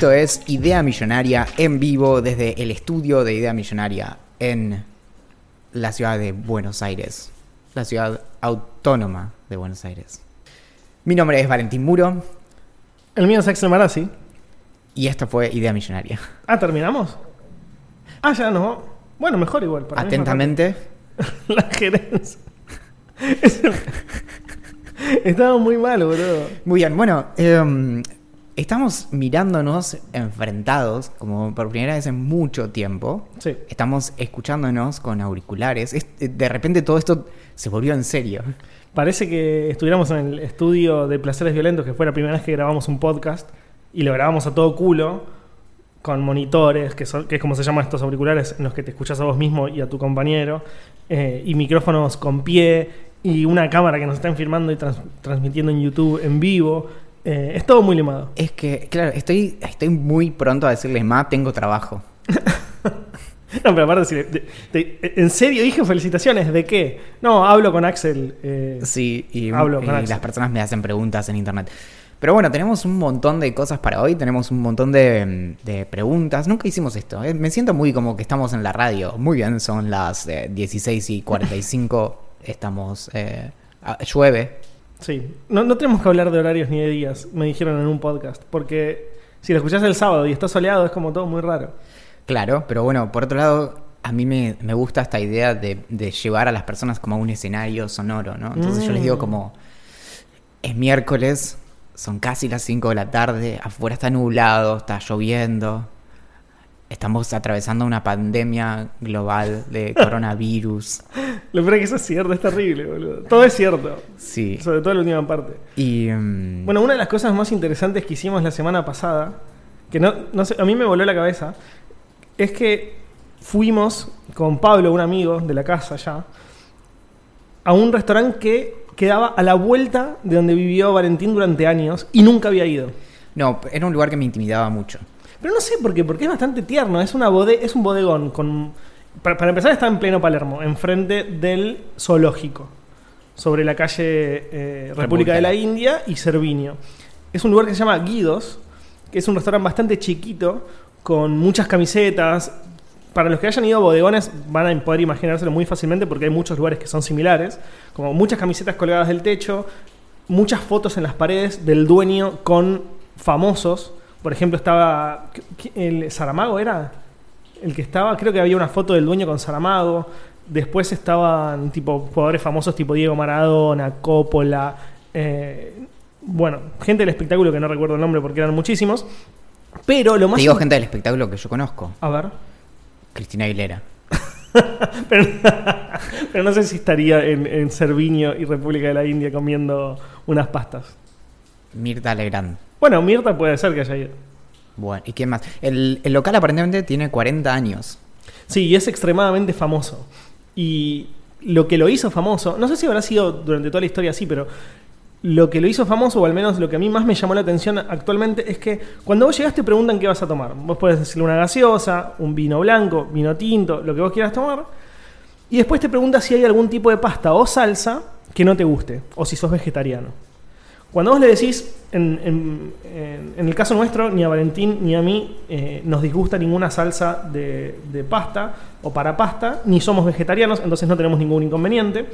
Esto es Idea Millonaria en vivo desde el estudio de Idea Millonaria en la ciudad de Buenos Aires, la ciudad autónoma de Buenos Aires. Mi nombre es Valentín Muro El mío es Axel Marazzi. y esto fue Idea Millonaria. Ah, ¿terminamos? Ah, ya no. Bueno, mejor igual. para Atentamente. La gerencia. Es- Estaba muy mal, boludo. Muy bien, bueno, em, estamos mirándonos enfrentados, como por primera vez en mucho tiempo. Sí. Estamos escuchándonos con auriculares. Es- de repente todo esto se volvió en serio. Parece que estuviéramos en el estudio de Placeres Violentos, que fue la primera vez que grabamos un podcast, y lo grabamos a todo culo, con monitores, que, son, que es como se llaman estos auriculares, en los que te escuchas a vos mismo y a tu compañero, eh, y micrófonos con pie, y una cámara que nos están filmando y trans- transmitiendo en YouTube en vivo. Eh, es todo muy limado. Es que, claro, estoy, estoy muy pronto a decirles, ma, tengo trabajo. No, pero aparte, si le- de- de- en serio dije felicitaciones, ¿de qué? No, hablo con Axel. eh, Sí, y, Hablo y con Axel. las personas me hacen preguntas en internet. Pero bueno, tenemos un montón de cosas para hoy, tenemos un montón de, de preguntas. Nunca hicimos esto, ¿eh? me siento muy como que estamos en la radio. Muy bien, son las eh, 16 y 45, estamos... eh, llueve. Sí, no, no tenemos que hablar de horarios ni de días, me dijeron en un podcast, porque si lo escuchás el sábado y está soleado es como todo muy raro. Claro, pero bueno, por otro lado, a mí me, me gusta esta idea de, de llevar a las personas como a un escenario sonoro, ¿no? Entonces yo les digo Mm. como, es miércoles, son casi las 5 de la tarde, afuera está nublado, está lloviendo, estamos atravesando una pandemia global de coronavirus. Lo peor es que eso es cierto, es terrible, boludo. Todo es cierto, Sí. sobre todo la última parte. Y... mm, Bueno, una de las cosas más interesantes que hicimos la semana pasada, que no, no sé, a mí me voló la cabeza, es que fuimos con Pablo, un amigo de la casa ya, a un restaurante que quedaba a la vuelta de donde vivió Valentín durante años y nunca había ido. no, era un lugar que me intimidaba mucho. Pero no sé por qué, porque es bastante tierno. Es, una bode es un bodegón con. Para, para empezar, está en pleno Palermo, enfrente del zoológico, sobre la calle eh, República, República. de la India y Cervinio. Es un lugar que se llama Guidos, que es un restaurante bastante chiquito, con muchas camisetas. Para los que hayan ido a bodegones van a poder imaginárselo muy fácilmente porque hay muchos lugares que son similares, como muchas camisetas colgadas del techo, muchas fotos en las paredes del dueño con famosos. Por ejemplo, estaba. ¿qué- ¿El Saramago era? El que estaba. Creo que había una foto del dueño con Saramago. Después estaban tipo jugadores famosos tipo Diego Maradona, Coppola. eh, bueno, gente del espectáculo que no recuerdo el nombre porque eran muchísimos. Pero lo más. Te digo gente del espectáculo que yo conozco, A ver. Cristina Aguilera. Pero, pero no sé si estaría en, en Cervinio y República de la India comiendo unas pastas. Mirta Legrand. Bueno, Mirta puede ser que haya ido. Bueno, ¿y quién más? El, el local aparentemente tiene 40 años. Sí, y es extremadamente famoso. Y lo que lo hizo famoso, no sé si habrá sido durante toda la historia así, pero lo que lo hizo famoso, o al menos lo que a mí más me llamó la atención actualmente, es que cuando vos llegás te preguntan qué vas a tomar. Vos podés decirle una gaseosa, un vino blanco, vino tinto, lo que vos quieras tomar. Y después te pregunta si hay algún tipo de pasta o salsa que no te guste, o si sos vegetariano. Cuando vos le decís, en, en- en- en el caso nuestro, ni a Valentín ni a mí eh, nos disgusta ninguna salsa de, de pasta o para pasta, ni somos vegetarianos, entonces no tenemos ningún inconveniente.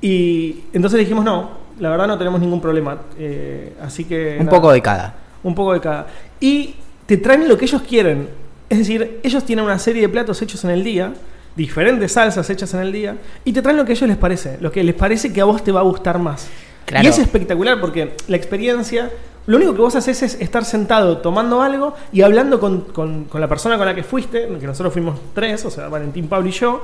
Y entonces dijimos, no, la verdad no tenemos ningún problema. eh, así que... Un nada, poco de cada. Un poco de cada. Y te traen lo que ellos quieren. Es decir, ellos tienen una serie de platos hechos en el día, diferentes salsas hechas en el día, y te traen lo que a ellos les parece, lo que les parece que a vos te va a gustar más. Y es espectacular porque la experiencia, lo único que vos haces es estar sentado tomando algo y hablando con, con- la persona con la que fuiste, que nosotros fuimos tres, o sea, Valentín, Pablo y yo,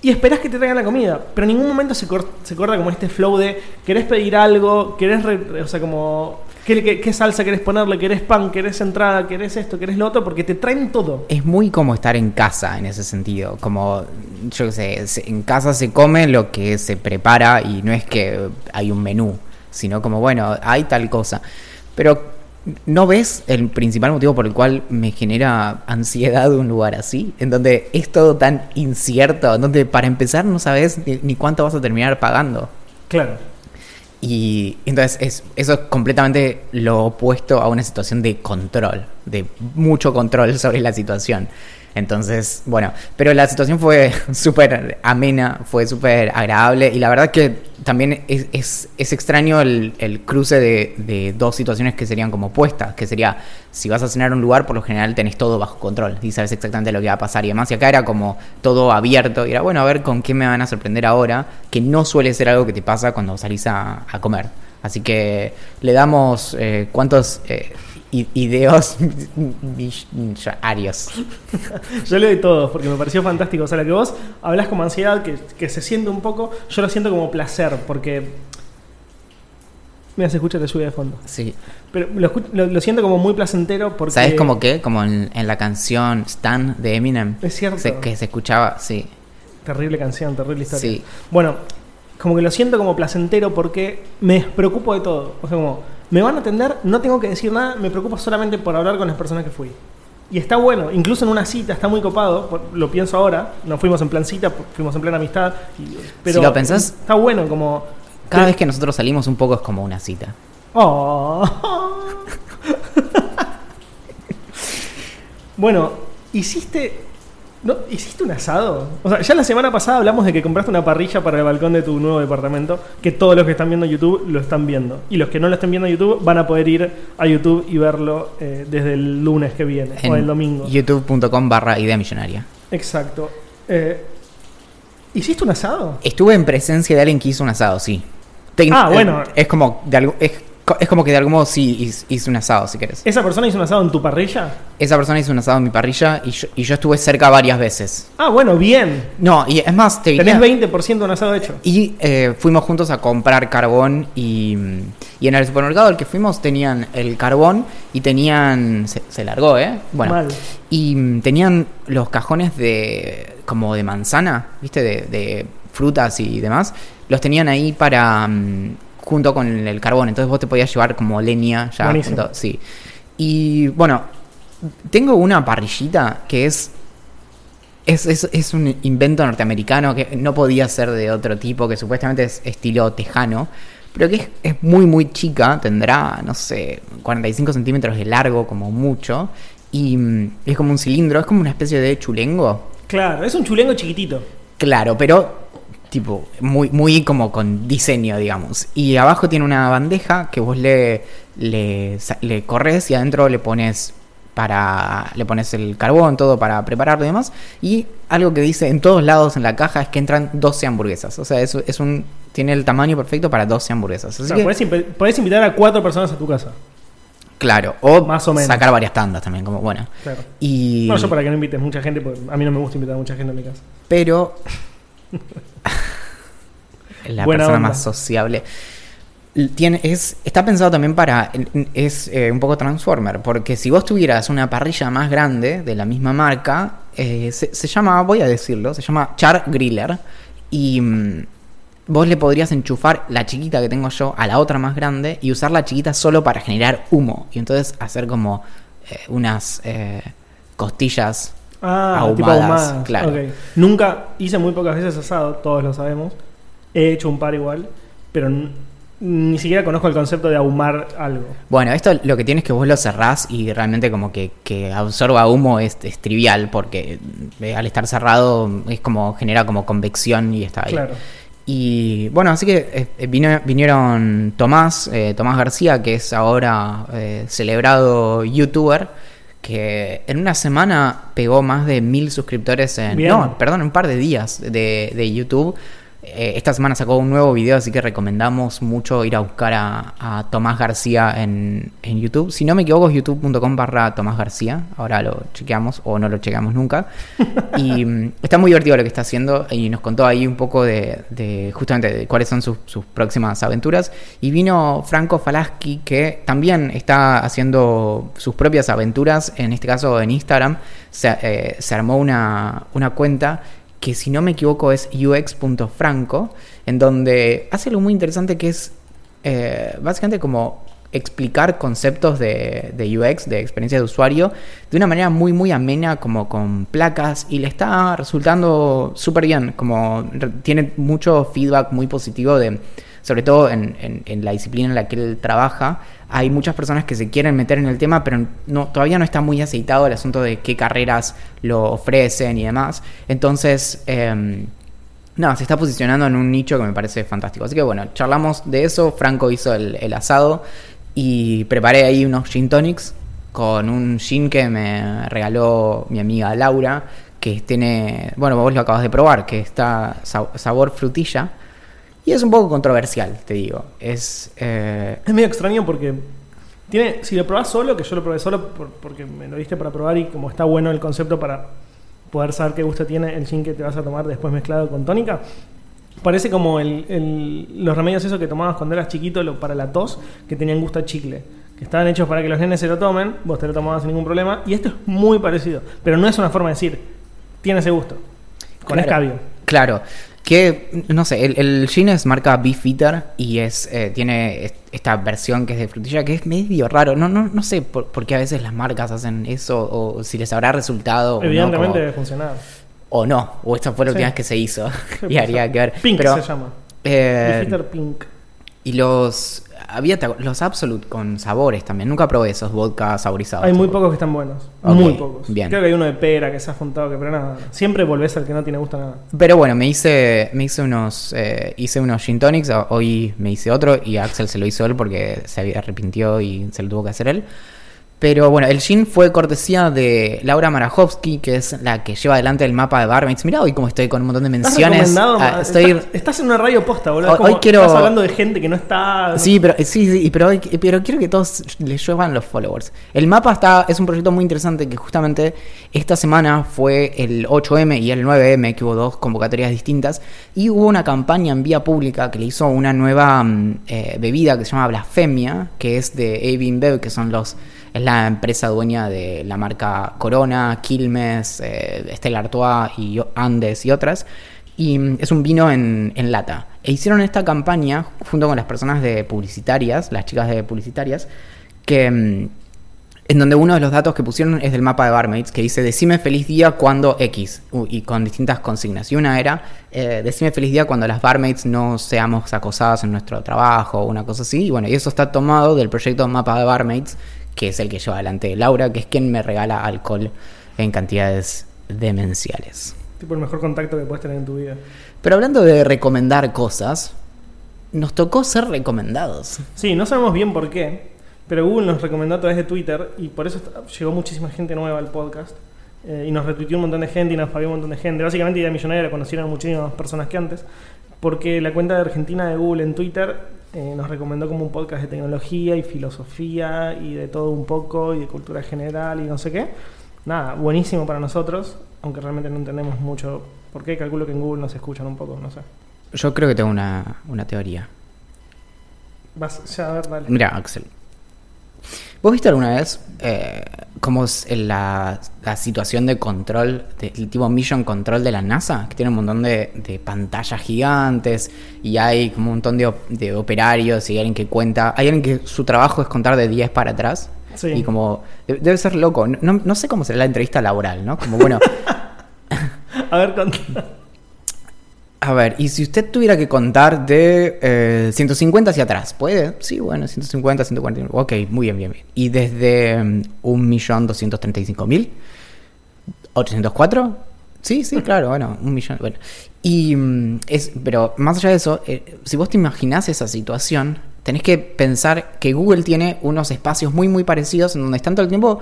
y esperás que te traigan la comida, pero en ningún momento se, se corta como este flow de querés pedir algo, querés, o sea, como ¿qué, qué, qué salsa querés ponerle, querés pan, querés entrada, querés esto, querés lo otro, porque te traen todo. Es muy como estar en casa en ese sentido. Como, yo qué sé, en casa se come lo que se prepara y no es que hay un menú, sino como, bueno, hay tal cosa. Pero, ¿no ves el principal motivo por el cual me genera ansiedad un lugar así? En donde es todo tan incierto, en donde para empezar no sabes ni cuánto vas a terminar pagando. Claro. Y entonces es, eso es completamente lo opuesto a una situación de control, de mucho control sobre la situación. Entonces, bueno, pero la situación fue súper amena, fue súper agradable y la verdad que también es, es, es extraño el, el cruce de, de dos situaciones que serían como opuestas, que sería, si vas a cenar a un lugar, por lo general tenés todo bajo control y sabes exactamente lo que va a pasar y demás, y acá era como todo abierto y era, bueno, a ver con qué me van a sorprender ahora, que no suele ser algo que te pasa cuando salís a, comer. Así que le damos eh, cuántos eh, ideos millonarios. Yo le doy todos porque me pareció fantástico. O sea, lo que vos hablas como ansiedad, que, que se siente un poco, yo lo siento como placer porque. Mira, se escucha la lluvia de fondo. Sí. Pero lo, escu- lo- lo siento como muy placentero porque. ¿Sabes como qué? Como en, en la canción Stan de Eminem. Es cierto. Se- que se escuchaba, sí. Terrible canción, terrible historia. Sí. Bueno, como que lo siento como placentero porque me despreocupo de todo. O sea, como, me van a atender, no tengo que decir nada, me preocupo solamente por hablar con las personas que fui. Y está bueno, incluso en una cita está muy copado, lo pienso ahora, no fuimos en plan cita, fuimos en plan amistad. pero Si lo pensás- Está bueno, como... Cada vez que nosotros salimos un poco es como una cita. Oh. bueno, hiciste. ¿No? ¿Hiciste un asado? O sea, ya la semana pasada hablamos de que compraste una parrilla para el balcón de tu nuevo departamento, que todos los que están viendo YouTube lo están viendo. Y los que no lo estén viendo en YouTube van a poder ir a YouTube y verlo eh, desde el lunes que viene, o el domingo. youtube.com barra idea millonaria. Exacto. Eh, ¿Hiciste un asado? Estuve en presencia de alguien que hizo un asado, sí. Ah, bueno. eh, Es como, de algo, es, es como que de algún modo sí hizo un asado, si querés. ¿Esa persona hizo un asado en tu parrilla? Esa persona hizo un asado en mi parrilla y yo, y yo estuve cerca varias veces. Ah, bueno, bien. No, y es más, te diría... Tenés 20% de un asado hecho. Y eh, fuimos juntos a comprar carbón y, y en el supermercado al que fuimos tenían el carbón y tenían... Se, se largó, ¿eh? Bueno. Mal. Y mm, tenían los cajones de... como de manzana, ¿viste? De, de frutas y demás. Los tenían ahí para... mm, junto con el carbón. Entonces vos te podías llevar como leña ya. Junto- sí. Y bueno, tengo una parrillita que es es, es, es un invento norteamericano que no podía ser de otro tipo, que supuestamente es estilo tejano, pero que es, es muy, muy chica, tendrá, no sé, 45 centímetros de largo como mucho, y mm, es como un cilindro, es como una especie de chulengo, Claro, es un chulengo chiquitito. claro, pero tipo muy, muy como con diseño, digamos. Y abajo tiene una bandeja que vos le, le, corres y adentro le pones para le pones el carbón todo para prepararlo y demás y algo que dice en todos lados en la caja es que entran 12 hamburguesas o sea es, es un tiene el tamaño perfecto para 12 hamburguesas O así sea, que, podés, invitar a cuatro personas a tu casa. claro o, Más o menos. sacar varias tandas también como bueno Claro. y No, yo para que no invites mucha gente, porque a mí no me gusta invitar a mucha gente a mi casa. pero la Buena persona onda. más sociable tiene es está pensado también para es eh, un poco transformer porque si vos tuvieras una parrilla más grande de la misma marca eh, se, se llama voy a decirlo se llama Char Griller y mm, vos le podrías enchufar la chiquita que tengo yo a la otra más grande y usar la chiquita solo para generar humo y entonces hacer como eh, unas costillas Ah, tipo Ahumadas, ahumadas. claro. Nunca hice muy pocas veces asado, todos lo sabemos. He hecho un par igual, pero ni siquiera conozco el concepto de ahumar algo. Bueno, esto lo que tiene es que vos lo cerrás y realmente como que, que absorba humo es, es trivial porque eh, al estar cerrado es como genera como convección y está ahí. Claro. Y bueno, así que eh, vino- vinieron Tomás, eh, Tomás García, que es ahora eh, celebrado youtuber, que en una semana pegó más de mil suscriptores en... Bien. No, perdón, un par de días de, de YouTube. Eh, esta semana sacó un nuevo video, así que recomendamos mucho ir a buscar a, a Tomás García en, en YouTube. Si no me equivoco, es youtube.com barra Tomás García. Ahora lo chequeamos o no lo chequeamos nunca. Y mm, está muy divertido lo que está haciendo y nos contó ahí un poco de, de justamente de cuáles son sus, sus próximas aventuras. Y vino Franco Falaski, que también está haciendo sus propias aventuras, en este caso en Instagram. Se, eh, se armó una, una cuenta que si no me equivoco es ux.franco, en donde hace algo muy interesante que es eh, básicamente como explicar conceptos de, de UX, de experiencia de usuario, de una manera muy, muy amena, como con placas, y le está resultando súper bien, como tiene mucho feedback muy positivo de, sobre todo en, en- la disciplina en la que él trabaja, hay muchas personas que se quieren meter en el tema, pero no, todavía no está muy aceitado el asunto de qué carreras lo ofrecen y demás. Entonces, em, no, se está posicionando en un nicho que me parece fantástico. Así que bueno, charlamos de eso. Franco hizo el, el asado y preparé ahí unos gin tonics con un gin que me regaló mi amiga Laura, que tiene, bueno, vos lo acabas de probar, que está sa- sabor frutilla. Y es un poco controversial, te digo. Es... eh, Es medio extraño porque tiene, si lo probás solo, que yo lo probé solo por- porque me lo diste para probar y como está bueno el concepto para poder saber qué gusto tiene el gin que te vas a tomar después mezclado con tónica, parece como el- el- los remedios esos que tomabas cuando eras chiquito lo- para la tos, que tenían gusto a chicle. Que estaban hechos para que los nenes se lo tomen, vos te lo tomabas sin ningún problema, y esto es muy parecido. Pero no es una forma de decir, tiene ese gusto. Con Claro. escabio. Claro. Que, no sé, el, el gin es marca Beefeater y es eh, tiene est- esta versión que es de frutilla que es medio raro. No, no, no sé por, por qué a veces las marcas hacen eso o si les habrá resultado o no, Evidentemente debe funcionar. o no, o esta fue la última vez que se hizo y haría que ver. Pink Pero, se llama. eh, Beefeater Pink. y los había los Absolute con sabores también. Nunca probé esos vodka saborizados. Hay muy pocos que están buenos. Muy pocos. bien. Creo que hay uno de pera que se ha juntado, que pero nada. Siempre volvés al que no tiene gusto nada. Pero bueno, me hice, me hice unos, eh, hice unos gin tonics, hoy me hice otro y Axel se lo hizo él porque se había arrepintió y se lo tuvo que hacer él. Pero bueno, el gin fue cortesía de Laura Marajowski, que es la que lleva adelante el mapa de Barmaids. Mirá hoy cómo estoy con un montón de ¿Estás menciones. Ah, ma- estoy... estás, estás en una radio posta, boludo. Hoy- como hoy quiero- Estás hablando de gente que no está. Sí, pero sí, sí, pero, hoy- pero quiero que todos les lluevan los followers. El mapa está es un proyecto muy interesante que justamente esta semana fue el 8M y el 9M, que hubo dos convocatorias distintas, y hubo una campaña en vía pública que le hizo una nueva mm, eh, bebida que se llama Blasfemia, que es de AB InBev, que son los es la empresa dueña de la marca Corona, Quilmes, eh, Stella Artois y Andes y otras. Y mm, es un vino en, en lata. E hicieron esta campaña junto con las personas de publicitarias, las chicas de publicitarias, que mm, en donde uno de los datos que pusieron es del mapa de Barmaids, que dice decime feliz día cuando X, y con distintas consignas. Y una era eh, decime feliz día cuando las Barmaids no seamos acosadas en nuestro trabajo, una cosa así. Y bueno, y eso está tomado del proyecto Mapa de Barmaids, que es el que lleva adelante Laura, que es quien me regala alcohol en cantidades demenciales. Tipo el mejor contacto que puedes tener en tu vida. Pero hablando de recomendar cosas, nos tocó ser recomendados. Sí, no sabemos bien por qué, pero Google nos recomendó a través de Twitter y por eso llegó muchísima gente nueva al podcast. eh, y nos retuiteó un montón de gente y nos pagó un montón de gente. Básicamente, Idea Millonaria la conocieron muchísimas más personas que antes. Porque la cuenta de Argentina de Google en Twitter eh, nos recomendó como un podcast de tecnología y filosofía y de todo un poco y de cultura general y no sé qué. Nada, buenísimo para nosotros, aunque realmente no entendemos mucho por qué. Calculo que en Google nos escuchan un poco, no sé. Yo creo que tengo una, una teoría. Vas, ya, a ver, dale. Mira, Axel. ¿Vos viste alguna vez eh, cómo es la, la situación de control, de- el tipo Mission Control de la NASA? Que tiene un montón de, de pantallas gigantes y hay como un montón de, op- de operarios y hay alguien que cuenta. Hay alguien que su trabajo es contar de 10 para atrás. Sí. Y como. de- Debe ser loco. No sé cómo será la entrevista laboral, ¿no? Como bueno. A ver, contá. A ver, y si usted tuviera que contar de eh, 150 hacia atrás, ¿puede? Sí, bueno, 150, 140. Ok, muy bien, bien, bien. ¿Y desde mm, 1.235.000? ¿804? Sí, sí, claro, bueno, un millón. Bueno. Y mm, es, pero más allá de eso, eh, si vos te imaginás esa situación, tenés que pensar que Google tiene unos espacios muy, muy parecidos en donde están todo el tiempo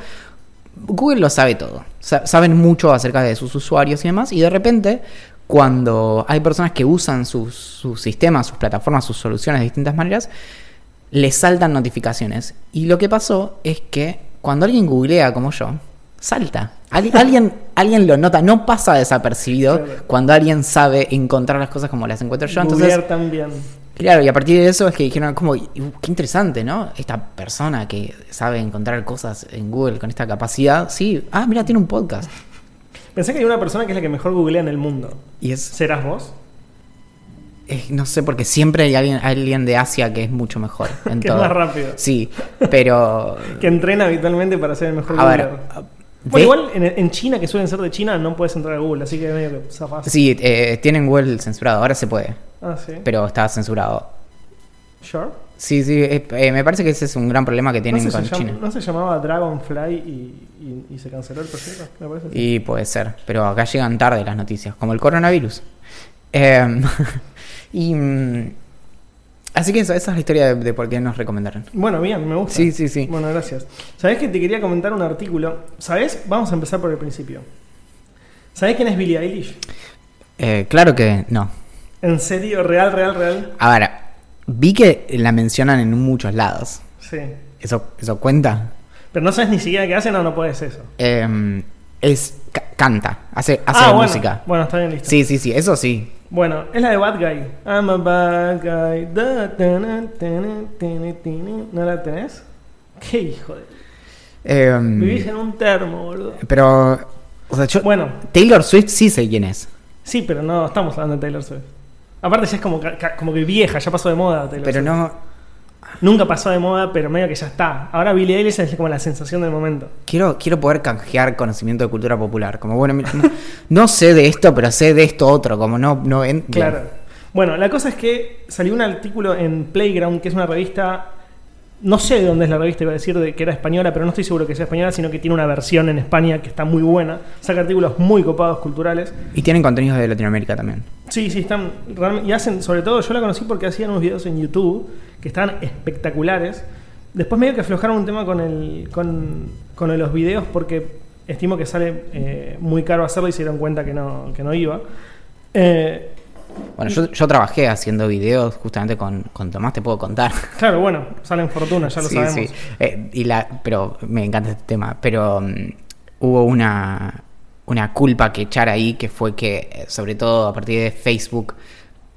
Google lo sabe todo. Sa- saben mucho acerca de sus usuarios y demás. Y de repente, cuando hay personas que usan sus, sus sistemas, sus plataformas, sus soluciones de distintas maneras, les saltan notificaciones. Y lo que pasó es que cuando alguien googlea como yo, salta. Al- alguien, alguien lo nota, no pasa desapercibido Claro. cuando alguien sabe encontrar las cosas como las encuentro yo. Entonces, Googlear también. Claro, y a partir de eso es que dijeron como, "Uh, qué interesante, ¿no? Esta persona que sabe encontrar cosas en Google con esta capacidad, sí, ah, mira, tiene un podcast. Pensé que hay una persona que es la que mejor googlea en el mundo. Y es, ¿Serás vos? no sé, porque siempre hay alguien, alguien de Asia que es mucho mejor. En Que es más rápido. Sí, pero... Que entrena habitualmente para ser el mejor A ver, de- Bueno, igual en, en China, que suelen ser de China, no puedes entrar a Google, así que medio que zafás. Sí, eh, tienen Google censurado, ahora se puede, Ah, sí. pero está censurado. Sure. Sí, sí, eh, eh, me parece que ese es un gran problema que ¿No tienen con China. ¿No se llamaba Dragonfly y, y- y se canceló el proyecto? Me parece. Y puede ser, pero acá llegan tarde las noticias, como el coronavirus. Eh, y mm, así que esa es la historia de, de por qué nos recomendaron. Bueno, bien, me gusta. Sí, sí, sí. Bueno, gracias. ¿Sabés que te quería comentar un artículo? ¿Sabés? Vamos a empezar por el principio. ¿Sabés quién es Billie Eilish? Eh, claro que no. ¿En serio? ¿Real, real, real? A ver, vi que la mencionan en muchos lados. Sí. ¿Eso, eso cuenta? Pero no sabes ni siquiera qué hace, no, no puedes eso. Eh, es ca- canta, hace, hace ah, bueno. música. Bueno, está bien listo. Sí, sí, sí, eso sí. Bueno, es la de Bad Guy. I'm a bad guy. Da. ¿No la tenés? Qué hijo de... Eh, Vivís en un termo, boludo. pero, o sea, yo, Bueno, Taylor Swift sí sé quién es. sí, pero no estamos hablando de Taylor Swift. Aparte ya es como, como que vieja, ya pasó de moda Taylor Pero Swift. no, Nunca pasó de moda, pero medio que ya está. Ahora Billie Eilish es como la sensación del momento. Quiero, quiero poder canjear conocimiento de cultura popular. Como, bueno, no, no sé de esto, pero sé de esto otro. Como no. no en- Claro. bien. Bueno, la cosa es que salió un artículo en Playground, que es una revista. No sé de dónde es la revista, iba a decir de que era española, pero no estoy seguro que sea española, sino que tiene una versión en España que está muy buena. Saca artículos muy copados culturales. Y tienen contenidos de Latinoamérica también. Sí, sí, están realmente. Y hacen, sobre todo, yo la conocí porque hacían unos videos en YouTube que estaban espectaculares. Después medio que aflojaron un tema con el. con, los videos porque estimo que sale eh, muy caro hacerlo y se dieron cuenta que no, que no iba. Eh, Bueno, yo, yo trabajé haciendo videos justamente con, con Tomás, te puedo contar. claro, bueno, salen fortuna, ya lo Sí, sabemos. sí. Eh, y la, pero me encanta este tema. Pero mm, hubo una, una culpa que echar ahí, que fue que, eh, sobre todo a partir de Facebook,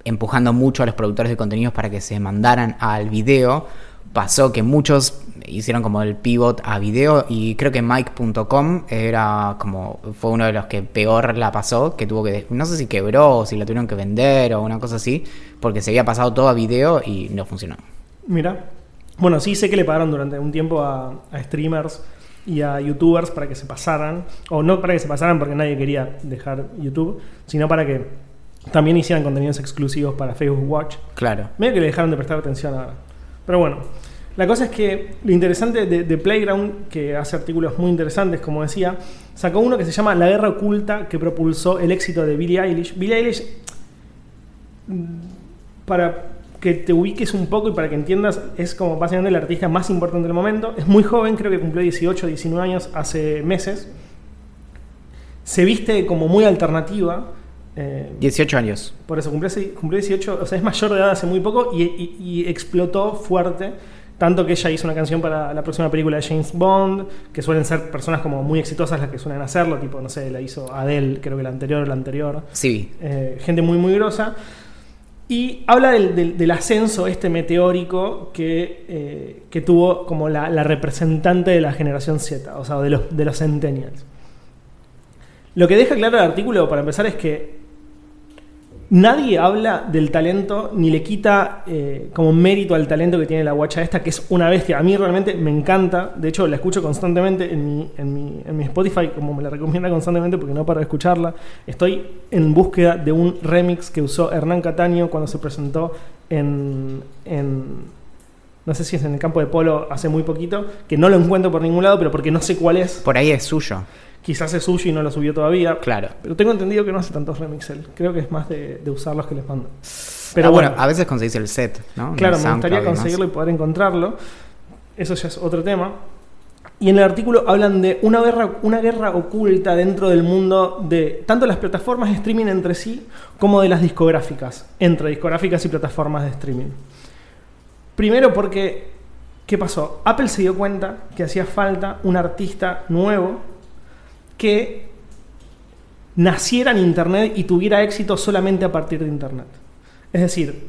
empujando mucho a los productores de contenidos para que se mandaran al video, pasó que muchos hicieron como el pivot a video y creo que Mike.com era como fue uno de los que peor la pasó, que tuvo que no sé si quebró o si la tuvieron que vender o una cosa así, porque se había pasado todo a video y no funcionó. Mira. Bueno, sí sé que le pagaron durante un tiempo a, a streamers y a youtubers para que se pasaran, o no para que se pasaran porque nadie quería dejar YouTube, sino para que también hicieran contenidos exclusivos para Facebook Watch. Claro. Medio que le dejaron de prestar atención ahora. Pero bueno, la cosa es que lo interesante de, de Playground, que hace artículos muy interesantes, como decía, sacó uno que se llama La guerra oculta que propulsó el éxito de Billie Eilish. Billie Eilish, mm, para que te ubiques un poco y para que entiendas, es como básicamente el artista más importante del momento. Es muy joven, creo que cumplió 18, 19 años hace meses. Se viste como muy alternativa. eh, 18 años. por eso cumplió, cumplió 18, o sea, es mayor de edad hace muy poco y, y- y explotó fuerte. Tanto que ella hizo una canción para la próxima película de James Bond, que suelen ser personas como muy exitosas las que suelen hacerlo, tipo, no sé, la hizo Adele, creo que la anterior o la anterior. Sí. Eh, gente muy, muy grosa. Y habla del, del- del ascenso este meteórico que, eh, que tuvo como la, la representante de la generación Z, o sea, de los, de los centennials. Lo que deja claro el artículo, para empezar, es que nadie habla del talento ni le quita eh, como mérito al talento que tiene la guacha esta, que es una bestia. A mí realmente me encanta. De hecho, la escucho constantemente en mi, en mi, en mi Spotify, como me la recomienda constantemente porque no paro de escucharla. Estoy en búsqueda de un remix que usó Hernán Cataño cuando se presentó en, en no sé si es en el campo de polo hace muy poquito, que no lo encuentro por ningún lado, pero porque no sé cuál es. Por ahí es suyo. Quizás es suyo y no lo subió todavía. Claro. Pero tengo entendido que no hace tantos remix él. Creo que es más de, de usar los que les mando. Pero Ah, bueno, bueno, a veces conseguís el set, ¿no? Claro, me gustaría conseguirlo y poder encontrarlo. Eso ya es otro tema. Y en el artículo hablan de una guerra, una guerra oculta dentro del mundo de tanto las plataformas de streaming entre sí como de las discográficas, entre discográficas y plataformas de streaming. Primero porque, ¿qué pasó? Apple se dio cuenta que hacía falta un artista nuevo que naciera en Internet y tuviera éxito solamente a partir de Internet. Es decir,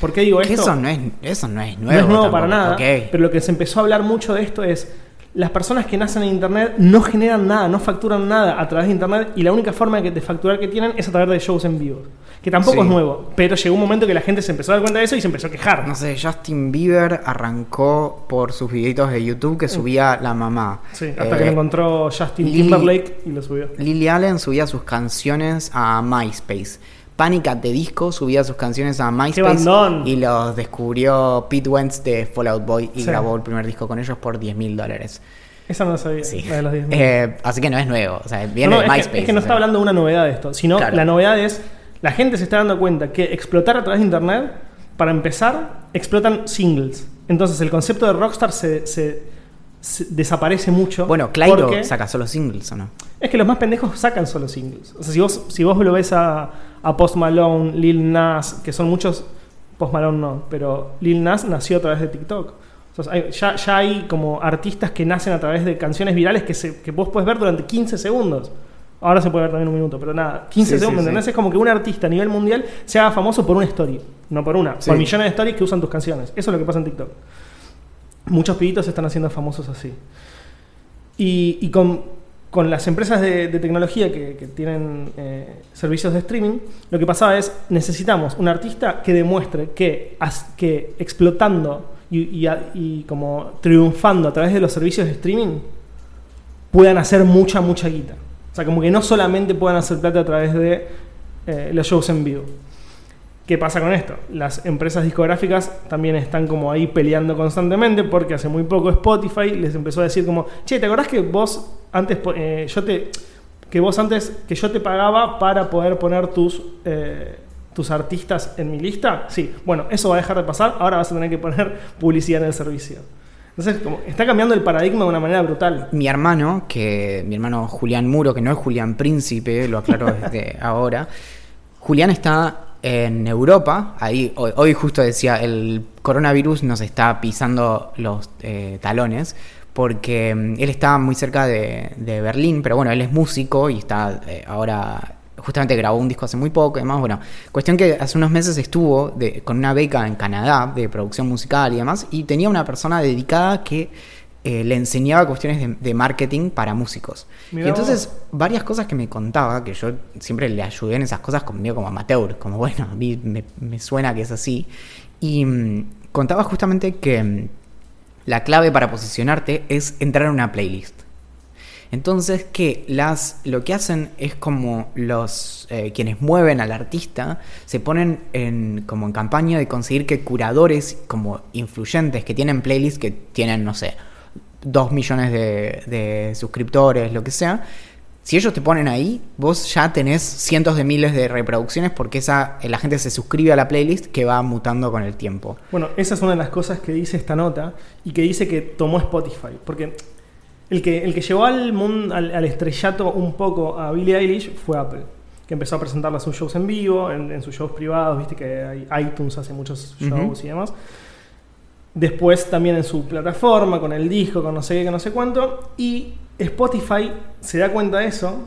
¿por qué digo esto? eso no es, eso no es nuevo. no es nuevo tampoco. para nada, pero lo que se empezó a hablar mucho de esto es las personas que nacen en internet no generan nada, no facturan nada a través de internet y la única forma de, que- de facturar que tienen es a través de shows en vivo, que tampoco Sí. es nuevo, pero llegó un momento que la gente se empezó a dar cuenta de eso y se empezó a quejar. No sé, Justin Bieber arrancó por sus videitos de YouTube que subía la mamá. Sí, hasta Eh, que lo encontró Justin Lily- Timberlake y lo subió. Lily Allen subía sus canciones a MySpace. Panic at the Disco subía sus canciones a MySpace y los descubrió Pete Wentz de Fallout Boy y Sí. grabó el primer disco con ellos por 10 mil dólares. Esa no la sabía, Sí. la de los 10.000. Eh, así que no es nuevo, o sea, viene No, no, de es, MySpace. que, es que no o está sea. hablando de una novedad de esto, sino Claro. la novedad es, la gente se está dando cuenta que explotar a través de Internet, para empezar, explotan singles. Entonces el concepto de Rockstar se, se- se desaparece mucho. Bueno, Clairo saca solo singles, ¿o no? Es que los más pendejos sacan solo singles. O sea, si vos, si vos lo ves a, a Post Malone, Lil Nas, que son muchos... Post Malone no, pero Lil Nas nació a través de TikTok. Hay- ya, ya hay como artistas que nacen a través de canciones virales que, se, que vos puedes ver durante 15 segundos. Ahora se puede ver también un minuto, pero nada, 15 Sí, sí, segundos. sí. ¿entendés? Es como que un artista a nivel mundial se haga famoso por una story, no por una, Sí. por millones de stories que usan tus canciones. Eso es lo que pasa en TikTok. Muchos pibitos se están haciendo famosos así. Y, y con, con las empresas de, de tecnología que, que tienen eh, servicios de streaming, lo que pasaba es, necesitamos un artista que demuestre que, as- que explotando y, y como triunfando a través de los servicios de streaming, puedan hacer mucha, mucha guita. O sea, como que no solamente puedan hacer plata a través de eh, los shows en vivo. ¿Qué pasa con esto? Las empresas discográficas también están como ahí peleando constantemente porque hace muy poco Spotify les empezó a decir como, che, ¿te acordás que vos antes, eh, yo te, que vos antes, que yo te pagaba para poder poner tus, eh, tus artistas en mi lista? Sí, bueno, eso va a dejar de pasar, ahora vas a tener que poner publicidad en el servicio. Entonces, como, está cambiando el paradigma de una manera brutal. Mi hermano, que mi hermano Julián Muro, que no es Julián Príncipe, lo aclaro desde ahora. Julián está en Europa, ahí hoy, hoy justo decía, el coronavirus nos está pisando los eh, talones, porque mm, él está muy cerca de, de Berlín, pero bueno, él es músico y está eh, ahora, justamente grabó un disco hace muy poco y demás, bueno, cuestión que hace unos meses estuvo de- con una beca en Canadá de producción musical y demás, y tenía una persona dedicada que eh, le enseñaba cuestiones de, de marketing para músicos. Mirá y entonces, vos. varias cosas que me contaba, que yo siempre le ayudé en esas cosas como, como amateur, como bueno, a mí me, me suena que es así. Y mm, contaba justamente que mm, la clave para posicionarte es entrar en una playlist. Entonces que las lo que hacen es como los eh, quienes mueven al artista se ponen en como en campaña de conseguir que curadores como influyentes que tienen playlists que tienen no sé dos millones de, suscriptores lo que sea si ellos te ponen ahí vos ya tenés cientos de miles de reproducciones porque esa la gente se suscribe a la playlist que va mutando con el tiempo Bueno, esa es una de las cosas que dice esta nota y que dice que tomó Spotify. Porque el que, el que llevó al, mundo, al, al estrellato un poco a Billie Eilish fue Apple, que empezó a presentarla sus shows en vivo, en, en sus shows privados, viste que hay- iTunes hace muchos shows y demás. Después también en su plataforma, con el disco, con no sé qué, con no sé cuánto. Y Spotify se da cuenta de eso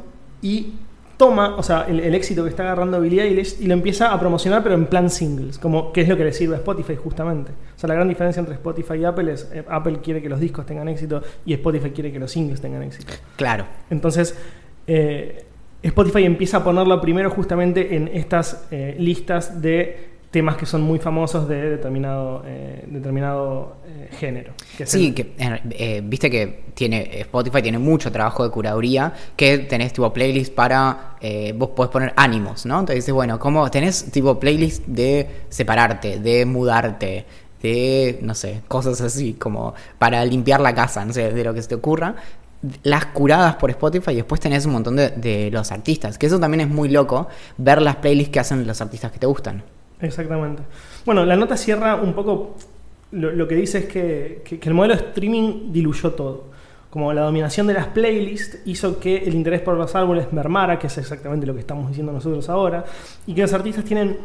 y toma, o sea, el, el éxito que está agarrando Billie Eilish y lo empieza a promocionar, pero en plan singles, como que es lo que le sirve a Spotify justamente. Sea, la gran diferencia entre Spotify y Apple es eh, Apple quiere que los discos tengan éxito y Spotify quiere que los singles tengan éxito. claro Entonces, eh, Spotify empieza a ponerlo primero justamente en estas eh, listas de temas que son muy famosos de determinado, eh, determinado eh, género. que Sí, el- que eh, viste que tiene Spotify tiene mucho trabajo de curaduría, que tenés tipo playlist para vos podés poner ánimos, ¿no? Entonces dices, bueno, como tenés tipo playlist de separarte, de mudarte, de no sé, cosas así como para limpiar la casa, no sé, de lo que se te ocurra. Las curadas por Spotify y después tenés un montón de, de los artistas, que eso también es muy loco, ver las playlists que hacen los artistas que te gustan. Exactamente. Bueno, la nota cierra un poco. Lo, lo que dice es que, que- el modelo de streaming diluyó todo. como la dominación de las playlists hizo que el interés por los álbumes mermara, que es exactamente lo que estamos diciendo nosotros ahora, y que los artistas tienen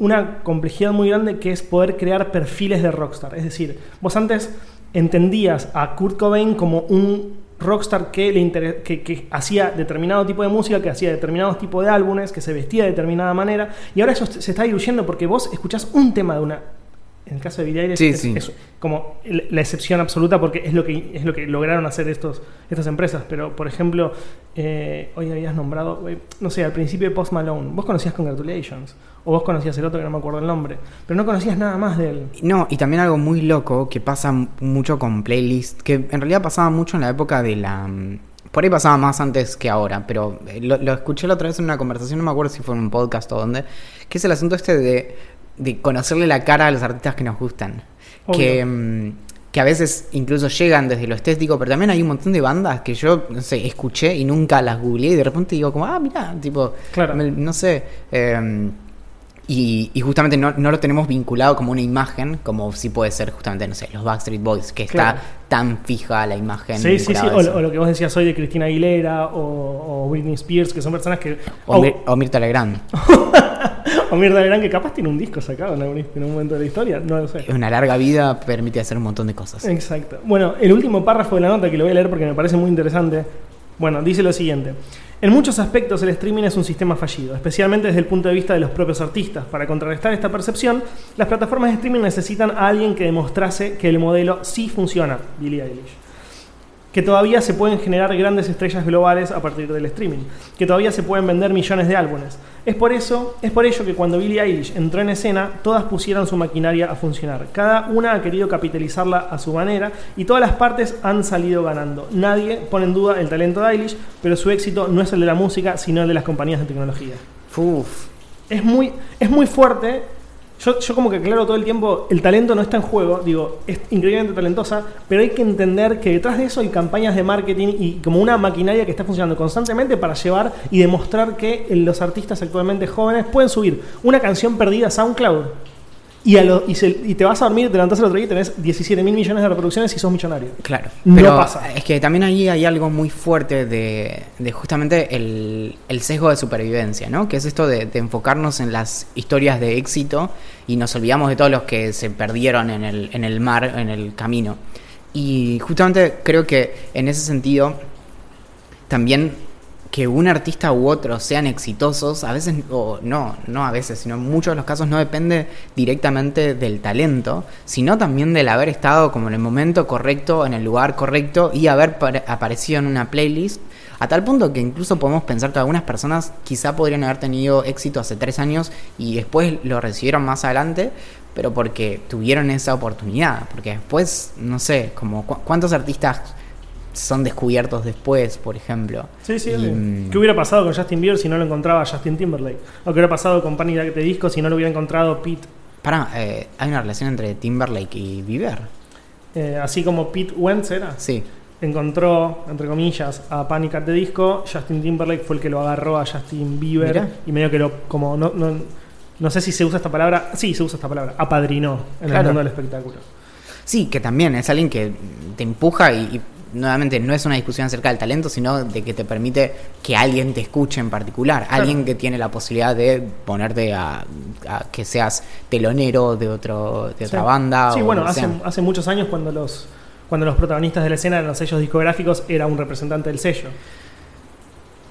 una complejidad muy grande que es poder crear perfiles de rockstar. Es decir, vos antes entendías a Kurt Cobain como un rockstar que, le hacía determinado tipo de música, que hacía determinados tipos de álbumes, que se vestía de determinada manera, y ahora eso se está diluyendo porque vos escuchás un tema de una... En el caso de Billie Eilish Sí, es, sí. es como la excepción absoluta porque es lo que, es lo que lograron hacer estos, estas empresas. Pero, por ejemplo, eh, hoy habías nombrado, eh, no sé, al principio de Post Malone, vos conocías Congratulations, o vos conocías el otro que no me acuerdo el nombre, pero no conocías nada más de él. No, y también algo muy loco que pasa mucho con playlist, que en realidad pasaba mucho en la época de la... mm, Por ahí pasaba más antes que ahora, pero eh, lo, lo escuché la otra vez en una conversación, no me acuerdo si fue en un podcast o dónde, que es el asunto este de, de conocerle la cara a los artistas que nos gustan. Obvio. Que, mm, que a veces incluso llegan desde lo estético, pero también hay un montón de bandas que yo, no sé, escuché y nunca las googleé y de repente digo como, ah, mira, tipo, Claro. me- no sé... em, y, y justamente no, no lo tenemos vinculado como una imagen, como si puede ser justamente, no sé, los Backstreet Boys, que está tan fija la imagen. Sí, sí, sí. O, lo- o lo que vos decías hoy de Cristina Aguilera o, o Britney Spears, que son personas que. O, Mir- o Mirta Legrand. o Mirta Legrand, que capaz tiene un disco sacado en, algún- en un momento de la historia. No lo sé. Una larga vida permite hacer un montón de cosas. Exacto. Bueno, el último párrafo de la nota que lo voy a leer porque me parece muy interesante. Bueno, dice lo siguiente. En muchos aspectos el streaming es un sistema fallido, especialmente desde el punto de vista de los propios artistas. Para contrarrestar esta percepción, las plataformas de streaming necesitan a alguien que demostrase que el modelo sí funciona, Billie Eilish. Que todavía se pueden generar grandes estrellas globales a partir del streaming, que todavía se pueden vender millones de álbumes. Es por eso, es por ello que cuando Billie Eilish entró en escena, todas pusieron su maquinaria a funcionar. Cada una ha querido capitalizarla a su manera y todas las partes han salido ganando. Nadie pone en duda el talento de Eilish, pero su éxito no es el de la música, sino el de las compañías de tecnología. Uf. Es muy, es muy fuerte. Yo, yo como que aclaro todo el tiempo, el talento no está en juego, digo, es increíblemente talentosa, pero hay que entender que detrás de eso hay campañas de marketing y como una maquinaria que está funcionando constantemente para llevar y demostrar que los artistas actualmente jóvenes pueden subir una canción perdida a SoundCloud y, a lo- y, se- y te vas a dormir, te levantás el otro día y tenés 17 mil millones de reproducciones y sos millonario. Claro. No Pero pasa. es que también ahí hay algo muy fuerte de, de justamente el, el sesgo de supervivencia, ¿no? Que es esto de, de enfocarnos en las historias de éxito y nos olvidamos de todos los que se perdieron en el, en el mar, en el camino. Y justamente creo que en ese sentido también que un artista u otro sean exitosos, a veces, o no, no a veces, sino en muchos de los casos no depende directamente del talento, sino también del haber estado como en el momento correcto, en el lugar correcto y haber pare- aparecido en una playlist, a tal punto que incluso podemos pensar que algunas personas quizá podrían haber tenido éxito hace tres años y después lo recibieron más adelante, pero porque tuvieron esa oportunidad, porque después, no sé, como cu- cuántos artistas son descubiertos después, por ejemplo. Sí, sí, Y, mm, ¿Qué hubiera pasado con Justin Bieber si no lo encontraba Justin Timberlake? ¿O qué hubiera pasado con Panic! de Disco si no lo hubiera encontrado Pete? Pará, eh, hay una relación entre Timberlake y Bieber. Eh, así como Pete Wentz era. Sí. encontró, entre comillas, a Panic at the Disco, Justin Timberlake fue el que lo agarró a Justin Bieber Mirá. y medio que lo, como, no, no, no sé si se usa esta palabra, sí, se usa esta palabra, apadrinó en el mundo del espectáculo. Sí, que también es alguien que te empuja y, y nuevamente no es una discusión acerca del talento, sino de que te permite que alguien te escuche en particular. Alguien que tiene la posibilidad de ponerte a, a que seas telonero de, otro, de otra banda. Sí, o bueno, hace, muchos años cuando los, cuando los protagonistas de la escena eran los sellos discográficos, era un representante del sello.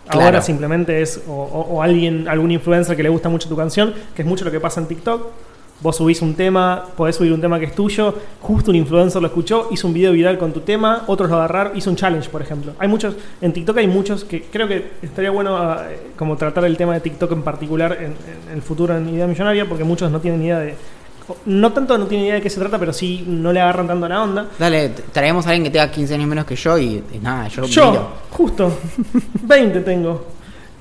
Claro. Ahora simplemente es o, o- o alguien, algún influencer que le gusta mucho tu canción, que es mucho lo que pasa en TikTok. Vos subís un tema, podés subir un tema que es tuyo, justo un influencer lo escuchó, hizo un video viral con tu tema, otros lo agarraron, hizo un challenge, por ejemplo. Hay muchos, en TikTok hay muchos que creo que estaría bueno ah, como tratar el tema de TikTok en particular en, en el futuro en Idea Millonaria, porque muchos no tienen idea de, no tanto no tienen idea de qué se trata, pero sí no le agarran tanto la onda. Dale, traemos a alguien que tenga 15 años menos que yo y, y nada, yo, Yo, miro. justo, 20 tengo.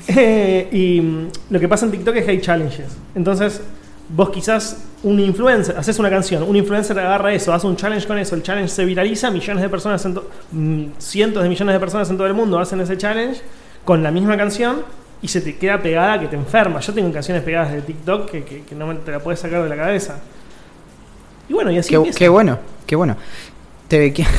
Eh, y lo que pasa en TikTok es que hay challenges. Entonces, vos quizás un influencer, haces una canción, un influencer agarra eso, hace un challenge con eso, el challenge se viraliza, millones de personas, en mm, cientos de millones de personas en todo el mundo hacen ese challenge con la misma canción y se te queda pegada que te enferma. Yo tengo canciones pegadas de TikTok que, que- que no me- te la puedes sacar de la cabeza. Y bueno, y así Qué, qué bueno, qué bueno. Te, que-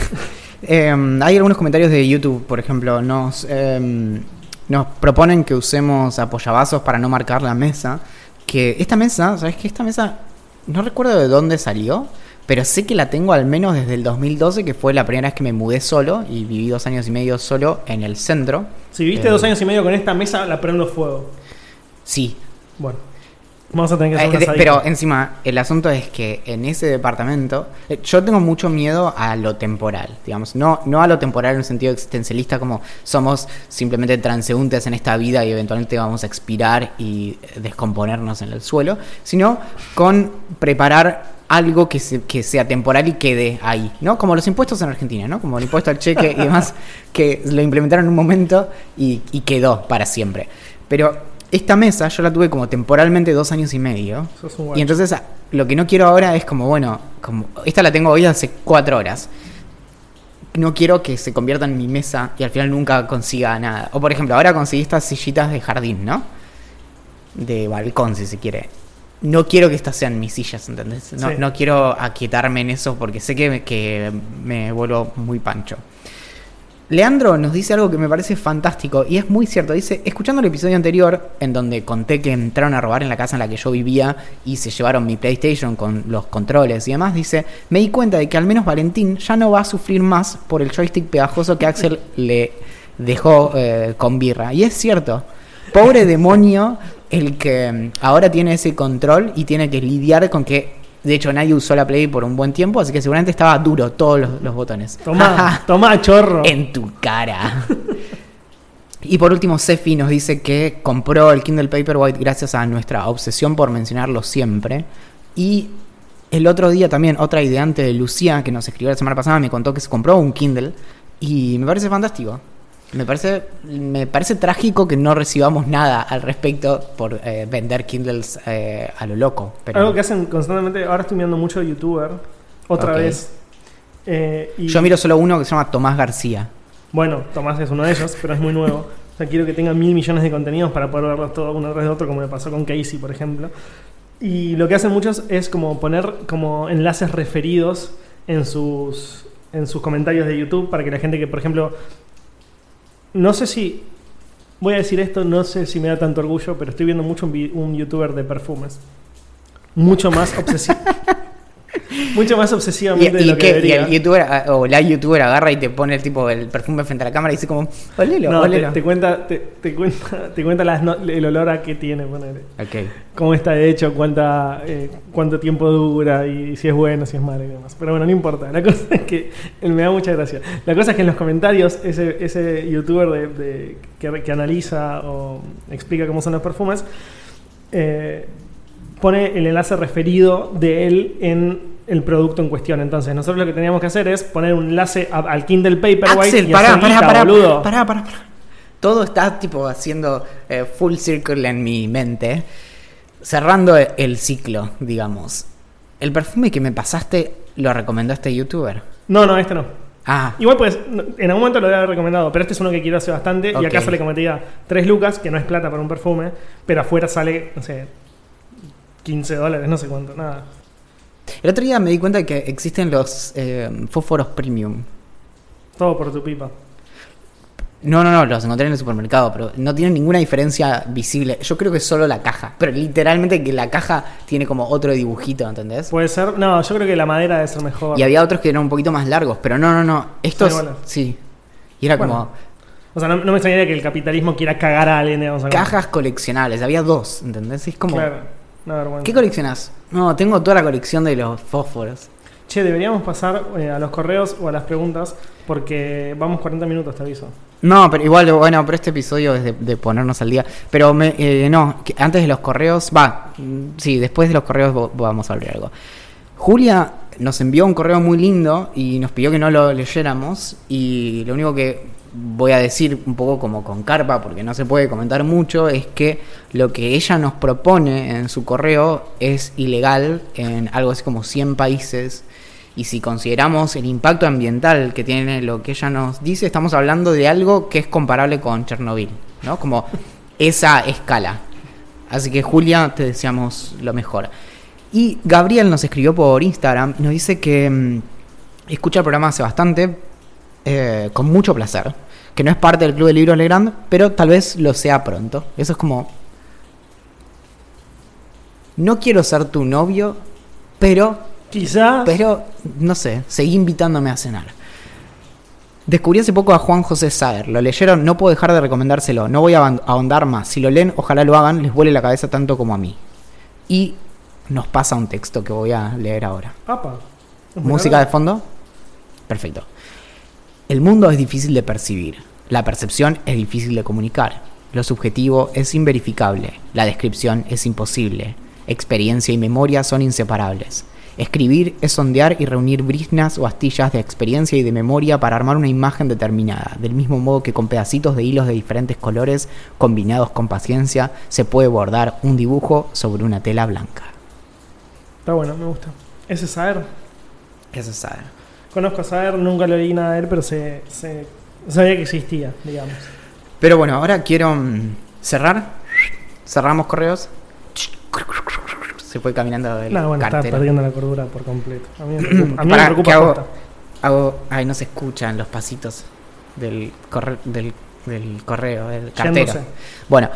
Eh, hay algunos comentarios de YouTube, por ejemplo, nos, eh, nos proponen que usemos apoyabazos para no marcar la mesa. Que esta mesa, ¿sabes qué? Esta mesa, no recuerdo de dónde salió, pero sé que la tengo al menos desde el 2012, que fue la primera vez que me mudé solo y viví dos años y medio solo en el centro. Si viviste Eh, dos años y medio con esta mesa, la prendo fuego. Sí, Bueno, vamos a tener que hacer Eh, de- pero encima, el asunto es que en ese departamento, eh, yo tengo mucho miedo a lo temporal, digamos, no, no a lo temporal en un sentido existencialista como somos simplemente transeúntes en esta vida y eventualmente vamos a expirar y eh, descomponernos en el suelo, sino con preparar algo que, se- que sea temporal y quede ahí, ¿no? Como los impuestos en Argentina, ¿no? Como el impuesto al cheque y demás, que lo implementaron en un momento y, y quedó para siempre. Pero esta mesa yo la tuve como temporalmente dos años y medio. Y entonces a- lo que no quiero ahora es como, bueno, como esta la tengo hoy hace cuatro horas. No quiero que se convierta en mi mesa y al final nunca consiga nada. O por ejemplo, ahora conseguí estas sillitas de jardín, ¿no? De balcón, si se quiere. No quiero que estas sean mis sillas, ¿entendés? No, Sí. no quiero aquietarme en eso porque sé que, que me vuelvo muy pancho. Leandro nos dice algo que me parece fantástico y es muy cierto. Dice, escuchando el episodio anterior en donde conté que entraron a robar en la casa en la que yo vivía y se llevaron mi PlayStation con los controles y demás, dice, me di cuenta de que al menos Valentín ya no va a sufrir más por el joystick pegajoso que Axel le dejó eh, con birra. Y es cierto, pobre demonio el que ahora tiene ese control y tiene que lidiar con que... De hecho, nadie usó la Play por un buen tiempo, así que seguramente estaba duro todos los, los botones. Tomá, tomá, chorro. En tu cara. Y por último, Sefi nos dice que compró el Kindle Paperwhite gracias a nuestra obsesión por mencionarlo siempre. Y el otro día también, otra ideante de Lucía, que nos escribió la semana pasada, me contó que se compró un Kindle. Y me parece fantástico. Me parece, me parece trágico que no recibamos nada al respecto por eh, vender Kindles eh, a lo loco. Pero Algo que hacen constantemente. Ahora estoy mirando mucho youtuber. Otra vez. Eh, y, yo miro solo uno que se llama Tomás García. Bueno, Tomás es uno de ellos, pero es muy nuevo. O sea, quiero que tenga mil millones de contenidos para poder verlos todos uno tras de otro, como me pasó con Casey, por ejemplo. Y lo que hacen muchos es como poner como enlaces referidos en sus, en sus comentarios de YouTube para que la gente que, por ejemplo, no sé si, voy a decir esto, no sé si me da tanto orgullo, pero estoy viendo mucho un, un youtuber de perfumes. Mucho más obsesivo. mucho más Y, obsesivamente de y lo que que y debería. el youtuber ah, o la youtuber agarra y te pone el tipo el perfume frente a la cámara y dice como, olelo, No, te, olelo. te cuenta, te, te cuenta, te cuenta las no- el olor a que tiene, ponele. Ok. cómo está hecho, cuánta, eh, cuánto tiempo dura y si es bueno, si es malo y demás. Pero bueno, no importa. La cosa es que me da mucha gracia. La cosa es que en los comentarios ese, ese youtuber de, de- que, que analiza o explica cómo son los perfumes eh, pone el enlace referido de él en el producto en cuestión. Entonces, nosotros lo que teníamos que hacer es poner un enlace a- al Kindle Paperwhite Axel, y pará, hacer pará, guita, pará, boludo. pará, pará, pará. Todo está tipo haciendo eh, full circle en mi mente. Cerrando el ciclo, digamos. El perfume que me pasaste lo recomendó este youtuber. No, no, este no. Ah, Igual pues, en algún momento lo haber recomendado, pero este es uno que quiero hace bastante y acá sale como te diga 3 lucas, que no es plata para un perfume, pero afuera sale, no sé, 15 dólares, no sé cuánto, nada. el otro día me di cuenta que existen los eh, fósforos premium. Todo por tu pipa. No, no, no, los encontré en el supermercado, pero no tienen ninguna diferencia visible. Yo creo que es solo la caja, pero literalmente que la caja tiene como otro dibujito, ¿entendés? Puede ser, no, yo creo que la madera debe ser mejor. Y había otros que eran un poquito más largos, pero no, no, no. Estos, sí. Y era Bueno, como O sea, no, no me extrañaría que el capitalismo quiera cagar a alguien, digamos. cajas coleccionables. Había dos, ¿entendés? Es como, Claro, una vergüenza. ¿qué coleccionás? No, tengo toda la colección de los fósforos. Che, deberíamos pasar eh, a los correos o a las preguntas porque vamos 40 minutos, te aviso. No, pero igual, bueno, pero este episodio es de, de ponernos al día. Pero me, eh, no, que antes de los correos, va, mm, sí, después de los correos vamos a abrir algo. Julia nos envió un correo muy lindo y nos pidió que no lo leyéramos. Y lo único que voy a decir un poco como con carpa, porque no se puede comentar mucho, es que lo que ella nos propone en su correo es ilegal en algo así como 100 países. Y si consideramos el impacto ambiental que tiene lo que ella nos dice, estamos hablando de algo que es comparable con Chernobyl, ¿no? Como esa escala. Así que Julia, te deseamos lo mejor. Y Gabriel nos escribió por Instagram y nos dice que mm, escucha el programa hace bastante, eh, con mucho placer, que no es parte del Club de Libros Legrand, pero tal vez lo sea pronto. Eso es como... No quiero ser tu novio, pero Quizás. pero, no sé, seguí invitándome a cenar. Descubrí hace poco a Juan José Saer. Lo leyeron, no puedo dejar de recomendárselo. No voy a ahondar más. Si lo leen, ojalá lo hagan, les vuele la cabeza tanto como a mí. Y nos pasa un texto que voy a leer ahora. Apa. ¿Música de fondo? Perfecto. El mundo es difícil de percibir. La percepción es difícil de comunicar. Lo subjetivo es inverificable. La descripción es imposible. Experiencia y memoria son inseparables. Escribir es sondear y reunir briznas o astillas de experiencia y de memoria para armar una imagen determinada, del mismo modo que con pedacitos de hilos de diferentes colores, combinados con paciencia, se puede bordar un dibujo sobre una tela blanca. Está bueno, me gusta. Ese es Saer. Eso es Saer. Conozco a Saer, nunca le leí nada de él, pero se, se- sabía que existía, digamos. Pero bueno, ahora quiero mm, cerrar. Cerramos correos. Se fue caminando el No, bueno, está cartero. perdiendo la cordura por completo. A mí me preocupa, a mí me preocupa ¿qué hago? posta. Hago- Ay, no se escuchan los pasitos del, corre- del, del correo, del cartero. Yéndose. Bueno,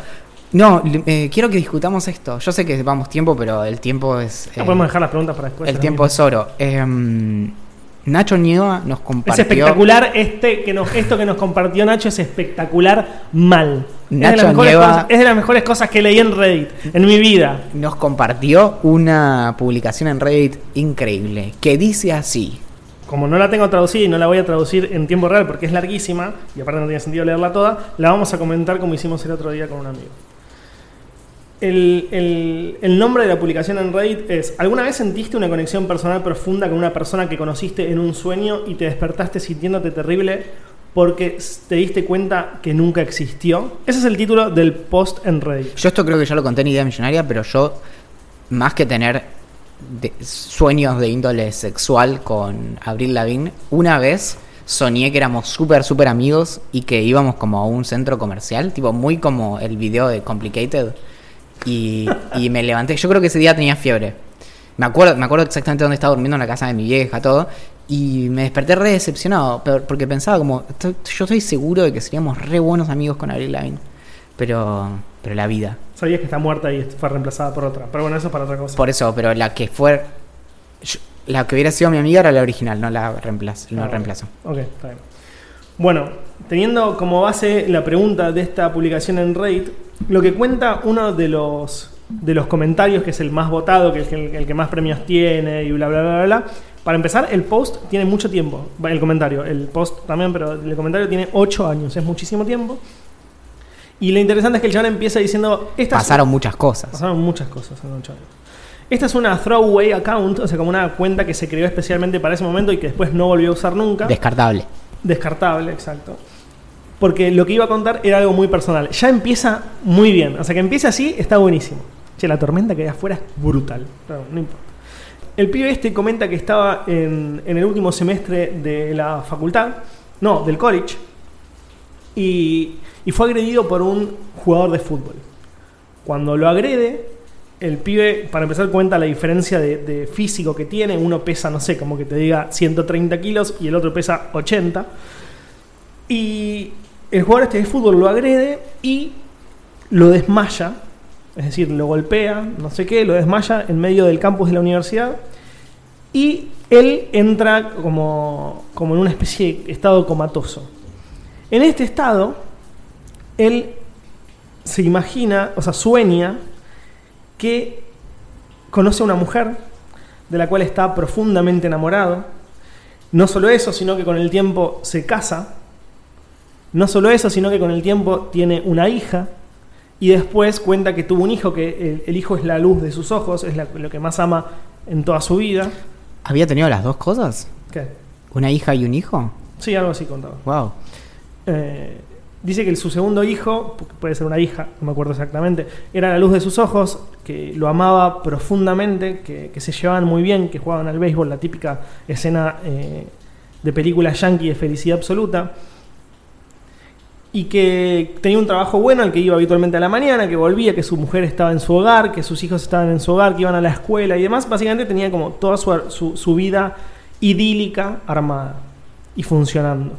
no, eh, quiero que discutamos esto. Yo sé que vamos tiempo, pero el tiempo es. No eh, podemos dejar las preguntas para después. el tiempo es oro. Em, Nacho Nieva nos Es compartió. espectacular este que nos, esto que nos compartió Nacho es espectacular mal. es, de Nacho las mejores Nieva- cosas, es de las mejores cosas que leí en Reddit en mi vida. nos compartió una publicación en Reddit increíble que dice así. Como no la tengo traducida y no la voy a traducir en tiempo real porque es larguísima y aparte no tiene sentido leerla toda, la vamos a comentar como hicimos el otro día con un amigo. El, el- nombre de la publicación en Reddit es ¿Alguna vez sentiste una conexión personal profunda con una persona que conociste en un sueño y te despertaste sintiéndote terrible porque te diste cuenta que nunca existió? Ese es el título del post en Reddit. Yo esto creo que ya lo conté en Idea Millonaria, pero yo, más que tener sueños de índole sexual con Abril Lavigne, una vez soñé que éramos súper, súper amigos y que íbamos como a un centro comercial, tipo muy como el video de Complicated. Y, y me levanté, yo creo que ese día tenía fiebre. Me acuerdo, me acuerdo exactamente dónde estaba durmiendo en la casa de mi vieja, todo. Y me desperté re decepcionado, porque pensaba como, "Estoy- yo estoy seguro de que seríamos re buenos amigos con Abril Lavigne. Pero, pero la vida. Sabías que está muerta y fue reemplazada por otra. Pero bueno, eso es para otra cosa. Por eso, pero la que fue. yo- la que hubiera sido mi amiga era la original, no la reemplazo. No Ah, reemplazo. Ok, está bien. Bueno, teniendo como base la pregunta de esta publicación en Reddit, lo que cuenta uno de los, de los comentarios, que es el más votado, que es el, el que más premios tiene y bla, bla, bla, bla, bla. Para empezar, el post tiene mucho tiempo. El comentario, el post también, pero el comentario tiene 8 años, es muchísimo tiempo. Y lo interesante es que el chaval empieza diciendo... Pasaron muchas cosas. Pasaron muchas cosas en 8 años. Esta es una throwaway account, o sea, como una cuenta que se creó especialmente para ese momento y que después no volvió a usar nunca. Descartable. Descartable, exacto. Porque lo que iba a contar era algo muy personal. Ya empieza muy bien. O sea, que empiece así está buenísimo. Che, la tormenta que hay afuera es brutal. Pero no importa. El pibe este comenta que estaba en, en el último semestre de la facultad, no, del college, y, y fue agredido por un jugador de fútbol. Cuando lo agrede, el pibe, para empezar, cuenta la diferencia de, físico que tiene. Uno pesa, no sé, como que te diga 130 kilos y el otro pesa 80. Y el jugador este de fútbol lo agrede y lo desmaya. Es decir, lo golpea, no sé qué, lo desmaya en medio del campus de la universidad. Y él entra como, como en una especie de estado comatoso. En este estado, él se imagina, o sea, sueña que conoce a una mujer de la cual está profundamente enamorado. No solo eso, sino que con el tiempo se casa. No solo eso, sino que con el tiempo tiene una hija. Y después cuenta que tuvo un hijo, que el, el hijo es la luz de sus ojos, es la- lo que más ama en toda su vida. ¿Había tenido las dos cosas? ¿Qué? ¿Una hija y un hijo? Sí, algo así contaba. Wow. Eh, dice que su segundo hijo, pu- puede ser una hija, no me acuerdo exactamente, era la luz de sus ojos, que lo amaba profundamente, que, se llevaban muy bien, que jugaban al béisbol, la típica escena eh, de película yankee de felicidad absoluta. Y que tenía un trabajo bueno al que iba habitualmente a la mañana, que volvía, que su mujer estaba en su hogar, que sus hijos estaban en su hogar, que iban a la escuela y demás. Básicamente tenía como toda su vida idílica armada y funcionando.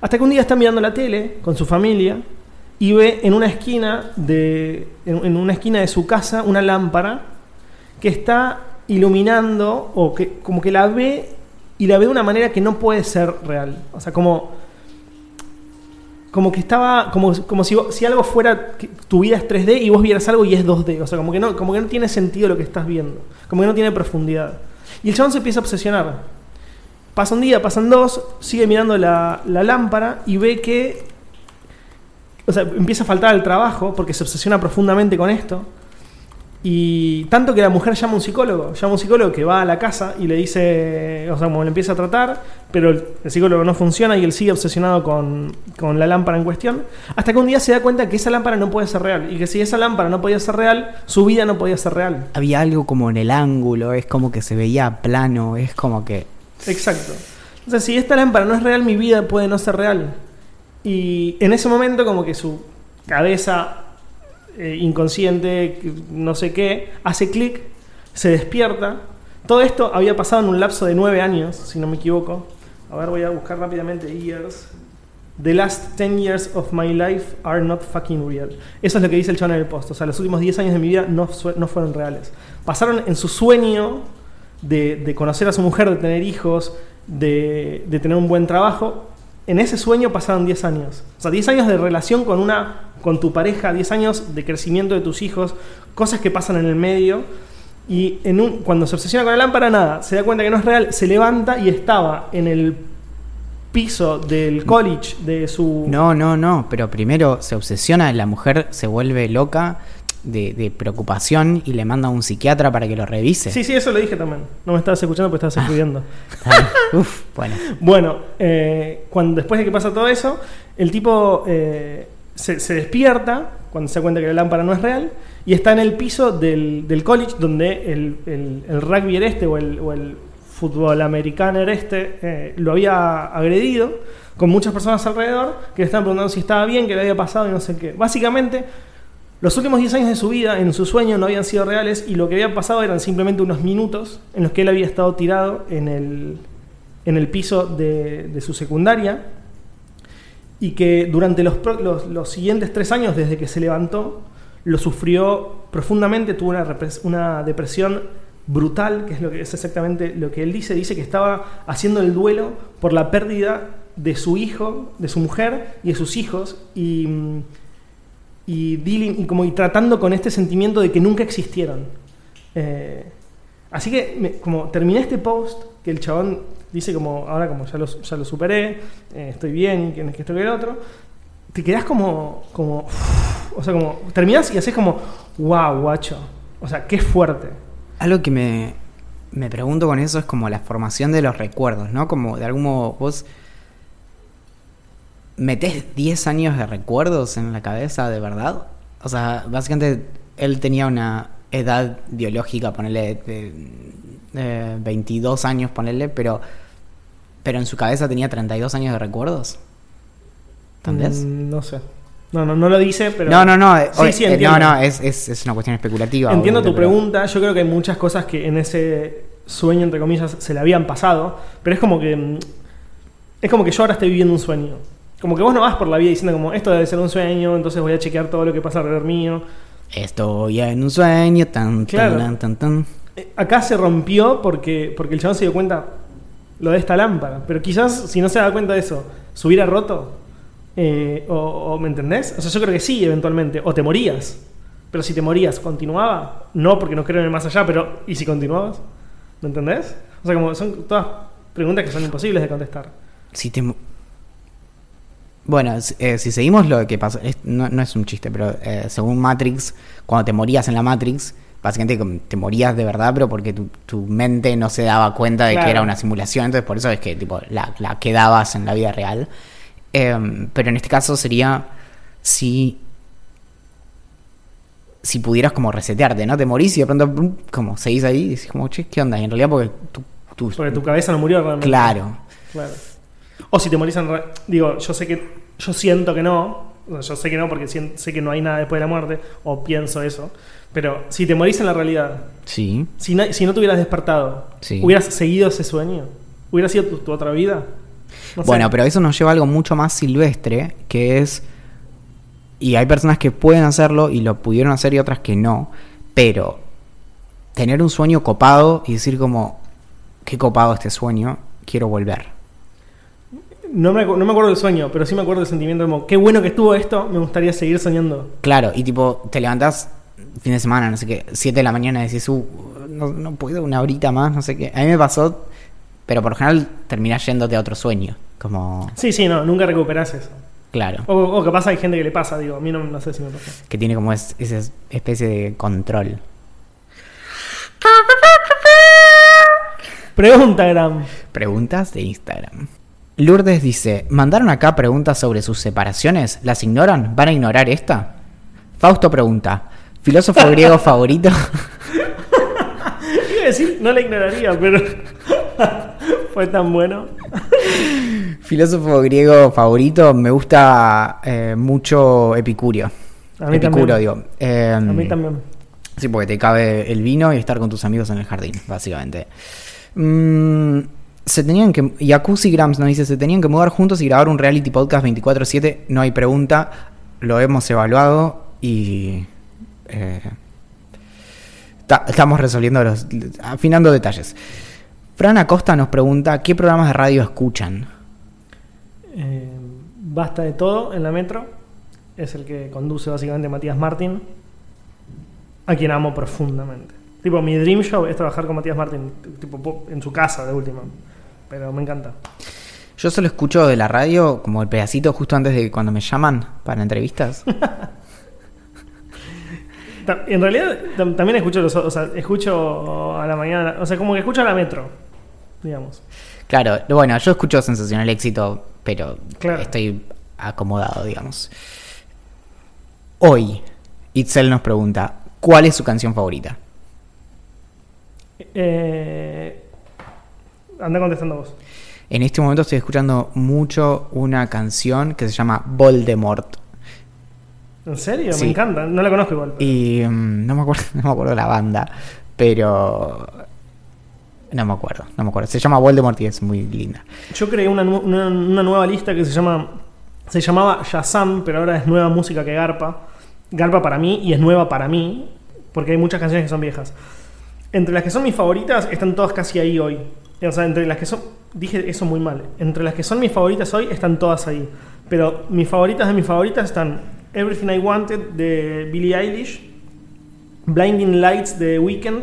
Hasta que un día está mirando la tele con su familia y ve en una esquina de, en, una esquina de su casa una lámpara que está iluminando o que como que la ve y la ve de una manera que no puede ser real. O sea, como como que estaba como, como si, algo fuera tu vida es 3D y vos vieras algo y es 2D, o sea, como que no como que no tiene sentido lo que estás viendo, como que no tiene profundidad. Y el chabón se empieza a obsesionar. Pasa un día, pasan dos, sigue mirando la, lámpara y ve que o sea, empieza a faltar al trabajo porque se obsesiona profundamente con esto. Y tanto que la mujer llama a un psicólogo, llama a un psicólogo que va a la casa y le dice, o sea, como le empieza a tratar, pero el, el psicólogo no funciona y él sigue obsesionado con, con la lámpara en cuestión, hasta que un día se da cuenta que esa lámpara no puede ser real y que si esa lámpara no podía ser real, su vida no podía ser real. Había algo como en el ángulo, es como que se veía plano, es como que... Exacto. Entonces, si esta lámpara no es real, mi vida puede no ser real. Y en ese momento, como que su cabeza eh, inconsciente, no sé qué, hace clic, se despierta. Todo esto había pasado en un lapso de nueve años, si no me equivoco. A ver, voy a buscar rápidamente years. The last 10 years of my life are not fucking real. Eso es lo que dice el chabón en post. O sea, los últimos 10 años de mi vida no fueron reales. Pasaron en su sueño de, de conocer a su mujer, de tener hijos, de, de tener un buen trabajo. En ese sueño pasaron 10 años. O sea, 10 años de relación con, una, con tu pareja, 10 años de crecimiento de tus hijos, cosas que pasan en el medio. Y en un, cuando se obsesiona con la lámpara, nada, se da cuenta que no es real, se levanta y estaba en el piso del college de su... No, no, no, pero primero se obsesiona, la mujer se vuelve loca de, de preocupación y le manda a un psiquiatra para que lo revise. Sí, sí, eso lo dije también. No me estabas escuchando porque estabas escribiendo. Está bien. Uf, bueno. Bueno, eh, cuando, después de que pasa todo eso, el tipo eh, se, se despierta cuando se da cuenta que la lámpara no es real y está en el piso del, del college donde el, el, el rugby este o el, o el fútbol americano este eh, lo había agredido con muchas personas alrededor que le estaban preguntando si estaba bien, qué le había pasado y no sé qué. Básicamente, los últimos 10 años de su vida en su sueño no habían sido reales y lo que había pasado eran simplemente unos minutos en los que él había estado tirado en el, en el piso de, su secundaria y que durante los, los, los siguientes tres años desde que se levantó lo sufrió profundamente, tuvo una, una depresión brutal, que es, lo que es exactamente lo que él dice, dice que estaba haciendo el duelo por la pérdida de su hijo, de su mujer y de sus hijos y, mm, y, dealing- y como y tratando con este sentimiento de que nunca existieron. Eh, así que como terminé este post, que el chabón dice como, ahora como ya lo, ya lo superé, eh, estoy bien, que esto que el otro, te quedás como, como, o sea, como, terminás y haces como, wow, guacho, o sea, qué fuerte. Algo que me, me pregunto con eso es como la formación de los recuerdos, ¿no? Como de algún modo vos metés 10 años de recuerdos en la cabeza de verdad. O sea, básicamente él tenía una edad biológica, ponerle de, de 22 años, ponerle, pero, pero en su cabeza tenía 32 años de recuerdos. ¿Entendés? Mm, no sé. No, no, no lo dice, pero... no, no, no. eh, Sí, sí, eh, entiendo. no, no, es, es, es una cuestión especulativa. Entiendo tu pregunta. Yo creo que hay muchas cosas que en ese sueño, entre comillas, se le habían pasado. Pero es como que. mm, Es como que yo ahora estoy viviendo un sueño. Como que vos no vas por la vida diciendo como esto debe ser un sueño, entonces voy a chequear todo lo que pasa alrededor mío. Estoy en un sueño, tan, tan, Claro. tan, tan, tan. Eh, Acá se rompió porque, porque el chabón se dio cuenta lo de esta lámpara. Pero quizás si no se da cuenta de eso, se hubiera roto. Eh, o, o, ¿Me entendés? O sea, yo creo que sí, eventualmente. O te morías. Pero si te morías, ¿continuaba? No, porque no creo en el más allá, pero ¿y si continuabas? ¿Me entendés? O sea, como son todas preguntas que son imposibles de contestar. Si te... Bueno, eh, si seguimos lo que pasa, es- no, no es un chiste, pero eh, según Matrix, cuando te morías en la Matrix, básicamente te morías de verdad, pero porque tu, tu mente no se daba cuenta de Claro. que era una simulación, entonces por eso es que tipo la, la quedabas en la vida real. Em, pero en este caso sería si si pudieras como resetearte, ¿no? Te morís y de pronto como seguís ahí y decís como, che, ¿qué onda? Y en realidad porque tu, tu- Porque tu cabeza no murió realmente. Claro. Claro. O si te morís en... re- Digo, yo sé que... Yo siento que no. Yo sé que no porque sé que no hay nada después de la muerte. O pienso eso. Pero si te morís en la realidad, Sí. si, na- si no te hubieras despertado, Sí. ¿hubieras seguido ese sueño? ¿Hubiera sido tu, tu otra vida? No sé. Bueno, pero eso nos lleva a algo mucho más silvestre, que es... Y hay personas que pueden hacerlo y lo pudieron hacer y otras que no, pero tener un sueño copado y decir como, qué copado este sueño, quiero volver. No me, no me acuerdo del sueño, pero sí me acuerdo del sentimiento como, qué bueno que estuvo esto, me gustaría seguir soñando. Claro, y tipo, te levantás fin de semana, no sé qué, 7 de la mañana y decís, uh, no, no puedo una horita más, no sé qué. A mí me pasó, pero por lo general terminás yéndote a otro sueño, como, Sí, sí, no, nunca recuperás eso. claro, O, o capaz hay gente que le pasa, digo, a mí no, no sé si me pasa. que tiene como es- esa especie de control. Pregunta, Gram. Preguntas de Instagram. Lourdes dice, ¿mandaron acá preguntas sobre sus separaciones? ¿Las ignoran? ¿Van a ignorar esta? Fausto pregunta, ¿filósofo griego favorito? Iba a decir, no la ignoraría, pero fue tan bueno. Filósofo griego favorito, me gusta eh, mucho Epicurio. A mí Epicuro, también. digo. Eh, A mí también. Sí, porque te cabe el vino y estar con tus amigos en el jardín, básicamente. Mm, se tenían que. Grams nos dice: se tenían que mudar juntos y grabar un reality podcast 24-7. No hay pregunta. Lo hemos evaluado y. eh, ta- estamos resolviendo los. afinando detalles. Fran Acosta nos pregunta: ¿qué programas de radio escuchan? Eh, basta de todo en la metro. Es el que conduce básicamente Matías Martín, a quien amo profundamente. Tipo, mi dream show es trabajar con Matías Martín, tipo po- en su casa de última. Pero me encanta. Yo solo escucho de la radio como el pedacito justo antes de cuando me llaman para entrevistas. Ta- En realidad tam- también escucho los, o sea, escucho a la mañana, o sea, como que escucho a la metro, digamos. Claro, bueno, yo escucho Sensacional Éxito, pero Claro. estoy acomodado, digamos. Hoy, Itzel nos pregunta, ¿cuál es su canción favorita? Eh, anda contestando vos. En este momento estoy escuchando mucho una canción que se llama Voldemort. ¿En serio? Sí. Me encanta. No la conozco igual. pero- Y mm, no me acuerdo, no me acuerdo la banda, pero no me acuerdo, no me acuerdo. Se llama Voldemort y es muy linda. Yo creé una- una nueva lista que se llama. Se llamaba Shazam, pero ahora es nueva música que Garpa. Garpa para mí y es nueva para mí, porque hay muchas canciones que son viejas. Entre las que son mis favoritas están todas casi ahí hoy. Sea, entre las que son. Dije eso muy mal. Entre las que son mis favoritas hoy están todas ahí. Pero mis favoritas de mis favoritas están Everything I Wanted de Billie Eilish, Blinding Lights de The Weeknd,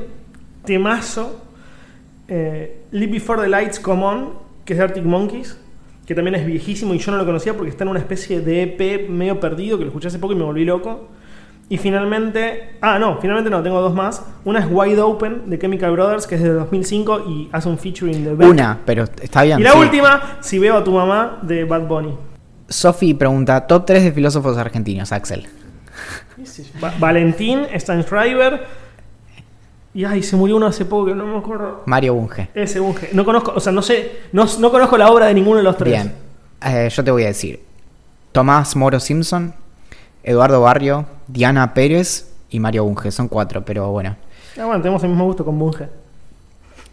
Temazo, eh, Live Before the Lights Come On, que es de Arctic Monkeys, que también es viejísimo y yo no lo conocía porque está en una especie de EP medio perdido que lo escuché hace poco y me volví loco. Y finalmente, ah, no, finalmente no, tengo dos más. Una es Wide Open de Chemical Brothers, que es de 2005 y hace un featuring de Beck. Una, pero está bien. Y la sí. última, Si veo a tu mamá, de Bad Bunny. Sofi pregunta, top 3 de filósofos argentinos, Axel. Va- Valentín, Stan Schreiber. Y ay, se murió uno hace poco que no me acuerdo. Mario Bunge. Ese Bunge. No conozco, o sea, no sé, no, no conozco la obra de ninguno de los tres. Bien, Eh, yo te voy a decir. Tomás Moro Simpson, Eduardo Barrio, Diana Pérez y Mario Bunge. Son cuatro, pero bueno. Ah, bueno, tenemos el mismo gusto con Bunge.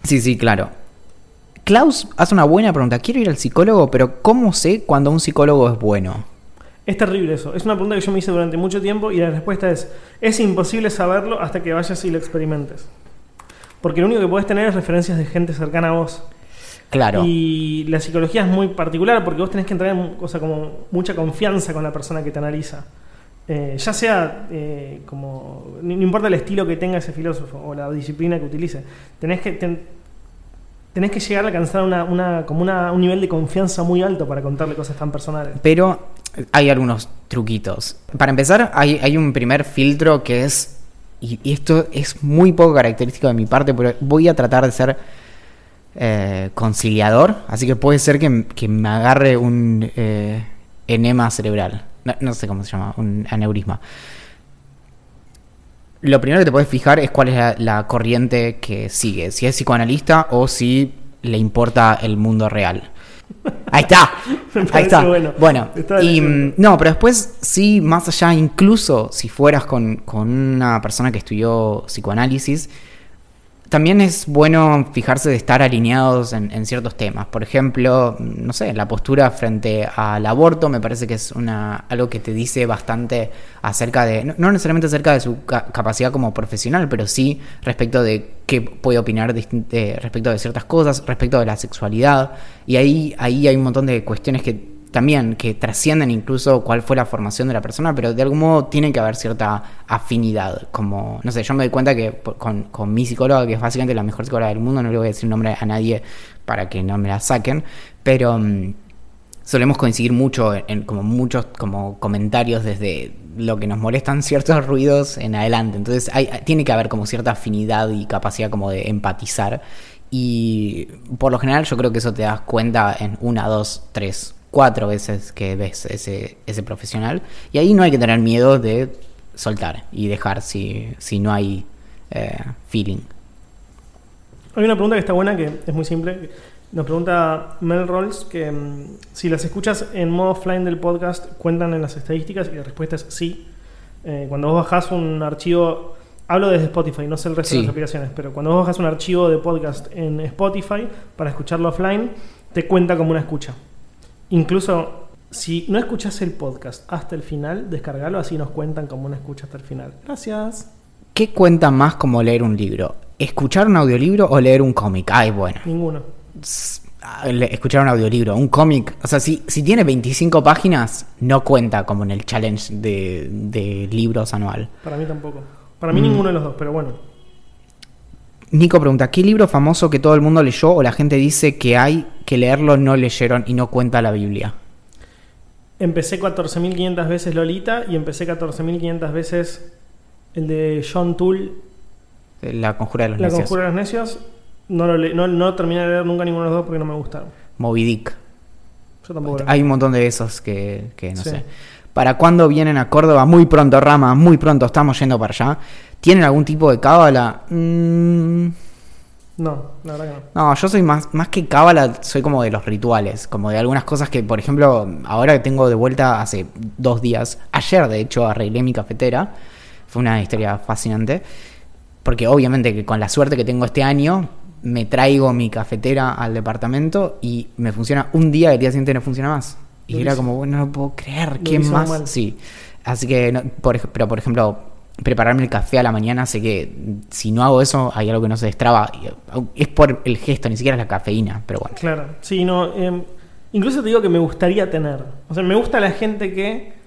Sí, sí, claro. Klaus hace una buena pregunta. Quiero ir al psicólogo, pero ¿cómo sé cuando un psicólogo es bueno? Es terrible eso. Es una pregunta que yo me hice durante mucho tiempo y la respuesta es, es imposible saberlo hasta que vayas y lo experimentes. Porque lo único que puedes tener es referencias de gente cercana a vos. Claro. Y la psicología es muy particular porque vos tenés que entrar en o sea, como mucha confianza con la persona que te analiza. Eh, ya sea eh, como. No importa el estilo que tenga ese filósofo o la disciplina que utilice. Tenés que. ten- tenés que llegar a alcanzar una, una- como una- un nivel de confianza muy alto para contarle cosas tan personales. Pero hay algunos truquitos. Para empezar, hay, hay un primer filtro que es, y, y esto es muy poco característico de mi parte, pero voy a tratar de ser eh, conciliador, así que puede ser que, que me agarre un eh, enema cerebral. No, no sé cómo se llama, un aneurisma. Lo primero que te puedes fijar es cuál es la, la corriente que sigue, si es psicoanalista o si le importa el mundo real. Ahí está. Ahí está. bueno. Bueno, Está y leyendo. mm, no, pero después sí, más allá, incluso si fueras con, con una persona que estudió psicoanálisis, también es bueno fijarse de estar alineados en, en, ciertos temas. Por ejemplo, no sé, la postura frente al aborto me parece que es una algo que te dice bastante acerca de, no, no necesariamente acerca de su ca- capacidad como profesional, pero sí respecto de qué puede opinar de- respecto de ciertas cosas, respecto de la sexualidad. Y ahí, ahí hay un montón de cuestiones que también que trascienden incluso cuál fue la formación de la persona, pero de algún modo tiene que haber cierta afinidad. Como, no sé, yo me doy cuenta que con, mi psicóloga, que es básicamente la mejor psicóloga del mundo, no le voy a decir nombre a nadie para que no me la saquen, pero mm, solemos coincidir mucho en, en como muchos como comentarios desde lo que nos molestan ciertos ruidos en adelante. Entonces hay, tiene que haber como cierta afinidad y capacidad como de empatizar. Y por lo general yo creo que eso te das cuenta en una, dos, tres, cuatro veces que ves ese, ese profesional. Y ahí no hay que tener miedo de soltar y dejar si, si no hay eh, feeling. Hay una pregunta que está buena, que es muy simple. Nos pregunta Mel Rolls que mm, si las escuchas en modo offline del podcast cuentan en las estadísticas y la respuesta es sí. Eh, cuando vos bajás un archivo, hablo desde Spotify, no sé el resto de Sí. las aplicaciones, pero cuando vos bajas un archivo de podcast en Spotify para escucharlo offline, te cuenta como una escucha. Incluso si no escuchas el podcast hasta el final, descargalo, así nos cuentan como una escucha hasta el final. Gracias. ¿Qué cuenta más como leer un libro? ¿Escuchar un audiolibro o leer un cómic? Ay, bueno. Ninguno. escuchar un audiolibro, un cómic, o sea, si, si tiene 25 páginas, no cuenta como en el challenge de, de libros anual. Para mí tampoco. Para mí Mm. ninguno de los dos, pero bueno. Nico pregunta, ¿qué libro famoso que todo el mundo leyó o la gente dice que hay que leerlo no leyeron y no cuenta la Biblia? Empecé 14.500 veces Lolita y empecé 14.500 veces el de John Toole, La conjura de los La necios. Conjura de los Necios. No, lo le- no, no terminé de leer nunca ninguno de los dos porque no me gustaron. Moby Dick. Yo tampoco. Hay un montón de esos que, que no Sí. sé. ¿Para cuándo vienen a Córdoba? Muy pronto, Rama, muy pronto, estamos yendo para allá. ¿Tienen algún tipo de cábala? Mm, No, la verdad que no. No, yo soy más, más que cábala, soy como de los rituales, como de algunas cosas que, por ejemplo, ahora que tengo de vuelta hace dos días, ayer de hecho arreglé mi cafetera, fue una historia fascinante, porque obviamente que con la suerte que tengo este año, me traigo mi cafetera al departamento y me funciona un día y el día siguiente no funciona más. Y era como, bueno, no lo puedo creer, lo ¿qué hizo más? mal. Sí, así que, no- por, pero por ejemplo, prepararme el café a la mañana, sé que si no hago eso, hay algo que no se destraba. Es por el gesto, ni siquiera es la cafeína, pero bueno. Claro. Sí, no. eh, incluso te digo que me gustaría tener. O sea, me gusta la gente que.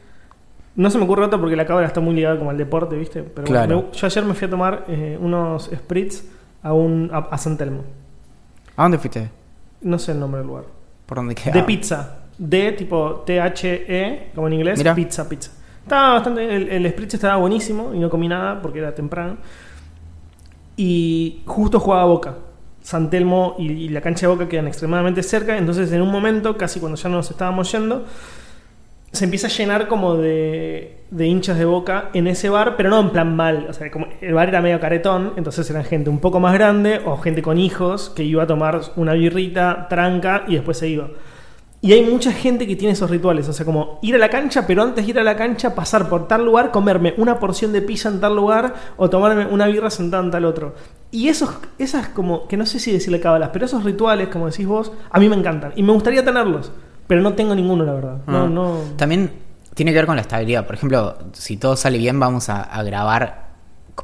No se me ocurre otra porque la cábala está muy ligada como al deporte, ¿viste? Pero bueno, Claro. me- yo ayer me fui a tomar eh, unos spritz a, un, a, a San Telmo. ¿A dónde fuiste? No sé el nombre del lugar. ¿Por dónde queda? De pizza. De tipo T-H-E, como en inglés, Mira. pizza, pizza. Estaba bastante. El, el spritz estaba buenísimo y no comí nada porque era temprano. Y justo jugaba Boca. San Telmo y, y la cancha de Boca quedan extremadamente cerca. Entonces, en un momento, casi cuando ya nos estábamos yendo, se empieza a llenar como de, de hinchas de Boca en ese bar, pero no en plan mal. O sea, como el bar era medio caretón, entonces eran gente un poco más grande o gente con hijos que iba a tomar una birrita, tranca y después se iba. Y hay mucha gente que tiene esos rituales, o sea, como ir a la cancha, pero antes de ir a la cancha, pasar por tal lugar, comerme una porción de pizza en tal lugar o tomarme una birra sentada en tal otro. Y esos, esas como, que no sé si decirle cábalas, pero esos rituales, como decís vos, a mí me encantan. Y me gustaría tenerlos, pero no tengo ninguno, la verdad. No, Ah. no. También tiene que ver con la estabilidad. Por ejemplo, si todo sale bien, vamos a, a grabar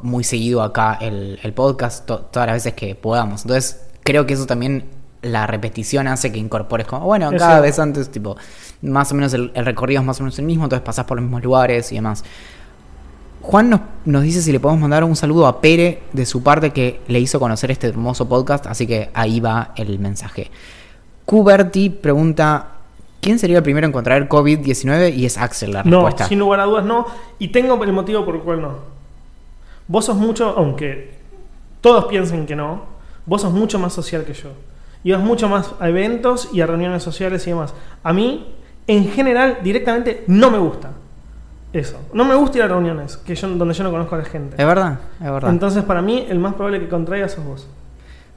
muy seguido acá el, el podcast to- todas las veces que podamos. Entonces, creo que eso también, la repetición hace que incorpores como, bueno, cada vez antes, tipo, más o menos el, el recorrido es más o menos el mismo, entonces pasás por los mismos lugares y demás. Juan nos, nos dice si le podemos mandar un saludo a Pere de su parte que le hizo conocer este hermoso podcast, así que ahí va el mensaje. Cuberti pregunta, ¿quién sería el primero en contraer COVID-19? Y es Axel la No, respuesta. sin lugar a dudas no. Y tengo el motivo por el cual no. Vos sos mucho, aunque todos piensen que no, vos sos mucho más social que yo. Y vas mucho más a eventos y a reuniones sociales y demás. A mí, en general, directamente no me gusta eso. No me gusta ir a reuniones que yo, donde yo no conozco a la gente. Es verdad, es verdad. Entonces, para mí, el más probable que contraiga sos vos.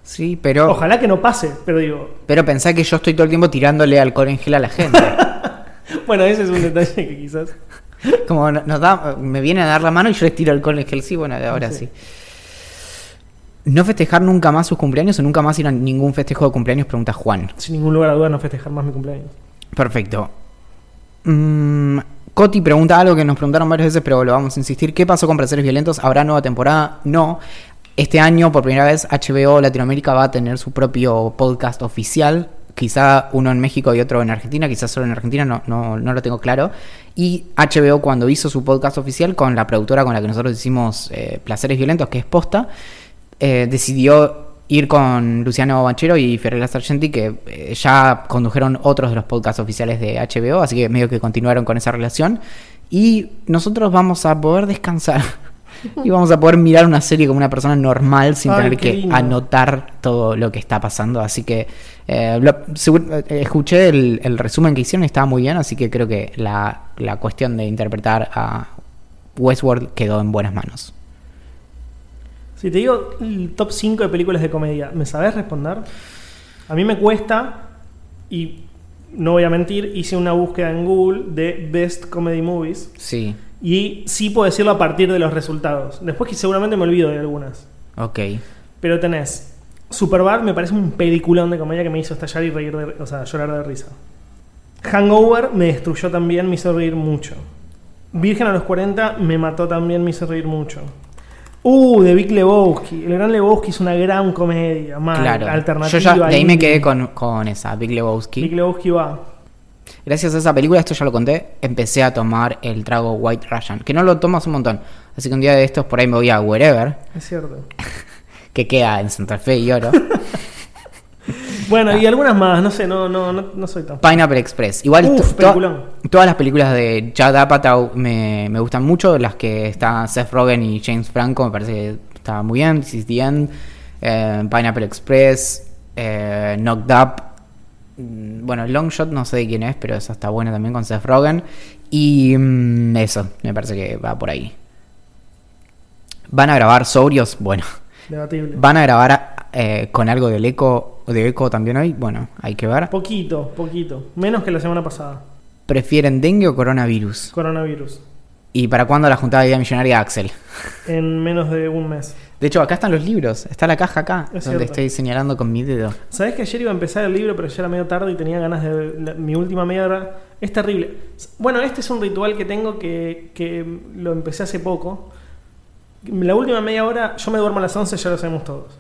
sí, pero, Ojalá que no pase, pero digo, pero pensá que yo estoy todo el tiempo tirándole alcohol en gel a la gente. bueno, ese es un detalle que quizás. Como no- nos da, me viene a dar la mano y yo les tiro alcohol en gel. Sí, bueno, de ahora sí. Sí. No festejar nunca más sus cumpleaños o nunca más ir a ningún festejo de cumpleaños, pregunta Juan. Sin ningún lugar a duda no festejar más mi cumpleaños. Perfecto. Mm, Coti pregunta algo que nos preguntaron varias veces, pero lo vamos a insistir. ¿Qué pasó con Placeres Violentos? ¿Habrá nueva temporada? No. Este año, por primera vez, HBO Latinoamérica va a tener su propio podcast oficial. Quizá uno en México y otro en Argentina, quizás solo en Argentina, no, no, no lo tengo claro. Y HBO cuando hizo su podcast oficial con la productora con la que nosotros hicimos eh, Placeres Violentos, que es Posta, eh, decidió ir con Luciano Banchero y Fiorella Sargenti, que eh, ya condujeron otros de los podcasts oficiales de HBO, así que medio que continuaron con esa relación. Y nosotros vamos a poder descansar. y vamos a poder mirar una serie como una persona normal sin Ay, tener que lindo. anotar todo lo que está pasando. Así que eh, lo- eh, escuché el, el resumen que hicieron estaba muy bien, así que creo que la, la cuestión de interpretar a Westworld quedó en buenas manos. Si te digo el top 5 de películas de comedia, ¿me sabes responder? A mí me cuesta y no voy a mentir, hice una búsqueda en Google de Best Comedy Movies Sí, y sí puedo decirlo a partir de los resultados. Después que seguramente me olvido de algunas. ok. Pero tenés Superbad me parece un peliculón de comedia que me hizo estallar y reír de, o sea, llorar de risa. Hangover me destruyó también, me hizo reír mucho. Virgen a los 40 me mató también, me hizo reír mucho. Uh, de Big Lebowski. El gran Lebowski es una gran comedia, mal, Claro. alternativa. Yo ya de ahí me quedé con, con esa, Big Lebowski. Big Lebowski va. Gracias a esa película, esto ya lo conté, empecé a tomar el trago White Russian, que no lo tomas un montón. Así que un día de estos por ahí me voy a Wherever, Es cierto. que queda en Santa Fe y Oro. Bueno, y algunas más, no sé, no, no, no, no soy tan. Pineapple Express. Igual Uf, to- todas las películas de Judd Apatow me, me gustan mucho. Las que está Seth Rogen y James Franco me parece que está muy bien. This is the End, eh, Pineapple Express, eh, Knocked Up. Mm, Bueno, Long Shot no sé de quién es, pero esa está buena también con Seth Rogen. Y mm, eso, me parece que va por ahí. ¿Van a grabar sobrios? Bueno. Debatible. ¿Van a grabar eh, con algo del eco, de eco también hoy? Bueno, hay que ver. Poquito, poquito. Menos que la semana pasada. ¿Prefieren dengue o coronavirus? Coronavirus. ¿Y para cuándo la juntada de idea millonaria Axel? En menos de un mes. De hecho, acá están los libros. Está la caja acá, Es donde cierto. estoy señalando con mi dedo. Sabes que ayer iba a empezar el libro, pero ya era medio tarde y tenía ganas de. la- mi última media hora. Es terrible. Bueno, este es un ritual que tengo que, que lo empecé hace poco. La última media hora, yo me duermo a las 11, ya lo sabemos todos.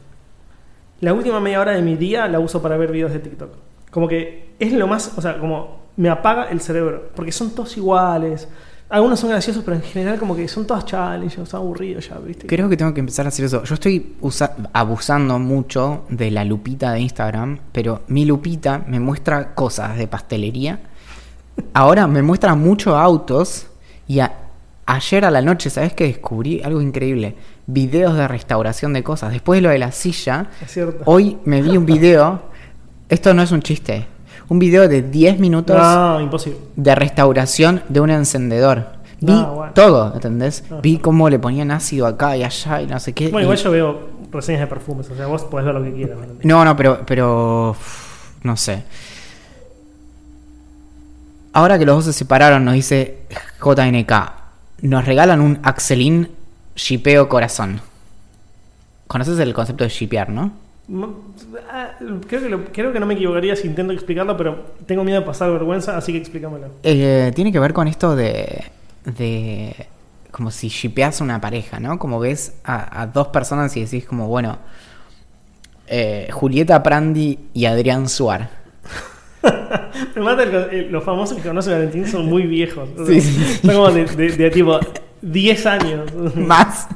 La última media hora de mi día la uso para ver videos de TikTok. Como que es lo más. O sea, como me apaga el cerebro. Porque son todos iguales. Algunos son graciosos, pero en general, como que son todas challenges, aburridos ya, ¿viste? Creo que tengo que empezar a hacer eso. Yo estoy usa- abusando mucho de la lupita de Instagram, pero mi lupita me muestra cosas de pastelería. Ahora me muestra muchos autos y a- ayer a la noche, ¿sabes qué descubrí? Algo increíble. Videos de restauración de cosas. Después de lo de la silla, Es cierto. hoy me vi un video. Esto no es un chiste. Un video de 10 minutos No, imposible. de restauración de un encendedor. Vi Ah, bueno. todo, ¿entendés? Vi cómo le ponían ácido acá y allá y no sé qué. Bueno, y- igual yo veo reseñas de perfumes, o sea, vos podés ver lo que quieras. ¿no? No, no, pero, pero no sé. Ahora que los dos se separaron, nos dice JNK, nos regalan un Axelin shipeo corazón. Conoces el concepto de shipear, ¿no? No, ah, Creo que, lo- creo que no me equivocaría si intento explicarlo, pero tengo miedo de pasar vergüenza, así que explícamelo. Eh, tiene que ver con esto de. de como si shipeas una pareja, ¿no? Como ves a, a dos personas y decís, como, bueno. eh, Julieta Prandi y Adrián Suar. Me mata el co- el- los famosos que conocen a Valentín son muy viejos. o Sí, sea, sí. Son como de, de- de tipo 10 años. Más.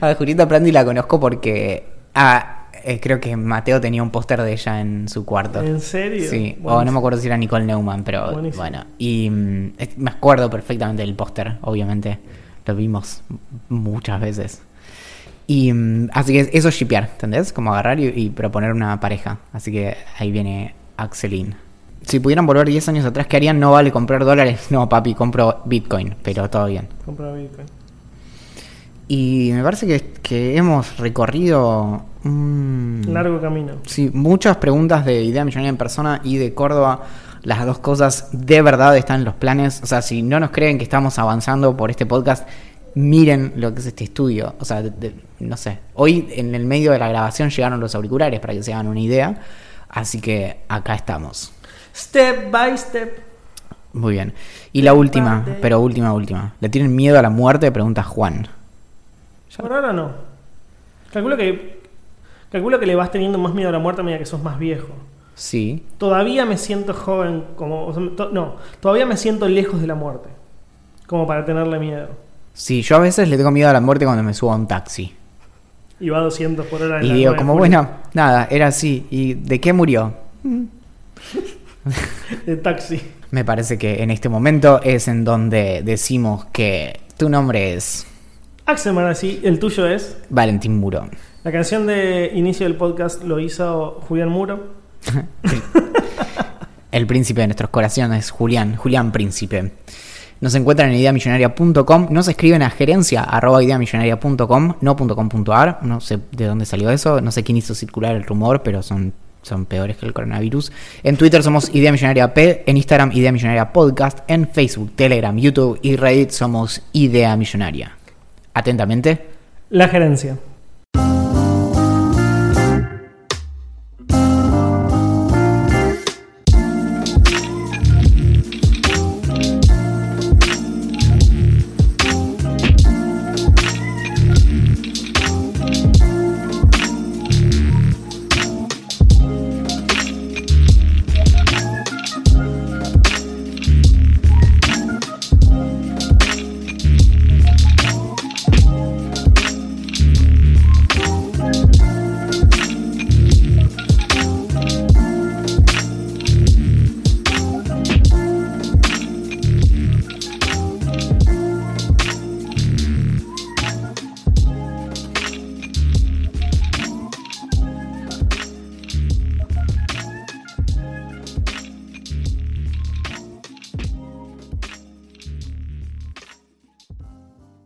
A Julieta Prandi la conozco porque. Ah, eh, creo que Mateo tenía un póster de ella en su cuarto. ¿En serio? Sí, o Buenísimo. no me acuerdo si era Nicole Neumann, pero Buenísimo. bueno. Y mm, me acuerdo perfectamente del póster, obviamente. Lo vimos muchas veces. Y mm, así que eso es shipear, ¿entendés? Como agarrar y, y proponer una pareja. Así que ahí viene Axelin. Si pudieran volver 10 años atrás, ¿qué harían? No vale comprar dólares. No, papi, compro Bitcoin, pero todo bien. Compra Bitcoin. Y me parece que, que hemos recorrido un Largo camino. Sí, muchas preguntas de Idea Millonaria en persona y de Córdoba. Las dos cosas de verdad están en los planes. O sea, si no nos creen que estamos avanzando por este podcast, miren lo que es este estudio. O sea, de- de- no sé. Hoy en el medio de la grabación llegaron los auriculares para que se hagan una idea. Así que acá estamos. Step by step. Muy bien. Y la última, pero última, última. ¿Le tienen miedo a la muerte? Pregunta Juan. Por ahora no. Calculo que. Calculo que le vas teniendo más miedo a la muerte a medida que sos más viejo. Sí. Todavía me siento joven como. o sea, to- no, todavía me siento lejos de la muerte. Como para tenerle miedo. Sí, yo a veces le tengo miedo a la muerte cuando me subo a un taxi. Y va a 200 por hora en Y la digo, 9 de como bueno, nada, era así. ¿Y de qué murió? De taxi. Me parece que en este momento es en donde decimos que tu nombre es Axel Marazzi, el tuyo es. Valentín Muro. La canción de inicio del podcast lo hizo Julián Muro. El príncipe de nuestros corazones, Julián, Julián Príncipe. Nos encuentran en ideamillonaria.com, nos escriben a gerencia arroba ideamillonaria.com, no .com.ar, no sé de dónde salió eso, no sé quién hizo circular el rumor, pero son, son peores que el coronavirus. En Twitter somos Idea Millonaria P, en Instagram Idea Millonaria Podcast, en Facebook, Telegram, YouTube y Reddit somos Idea Millonaria. Atentamente, La gerencia.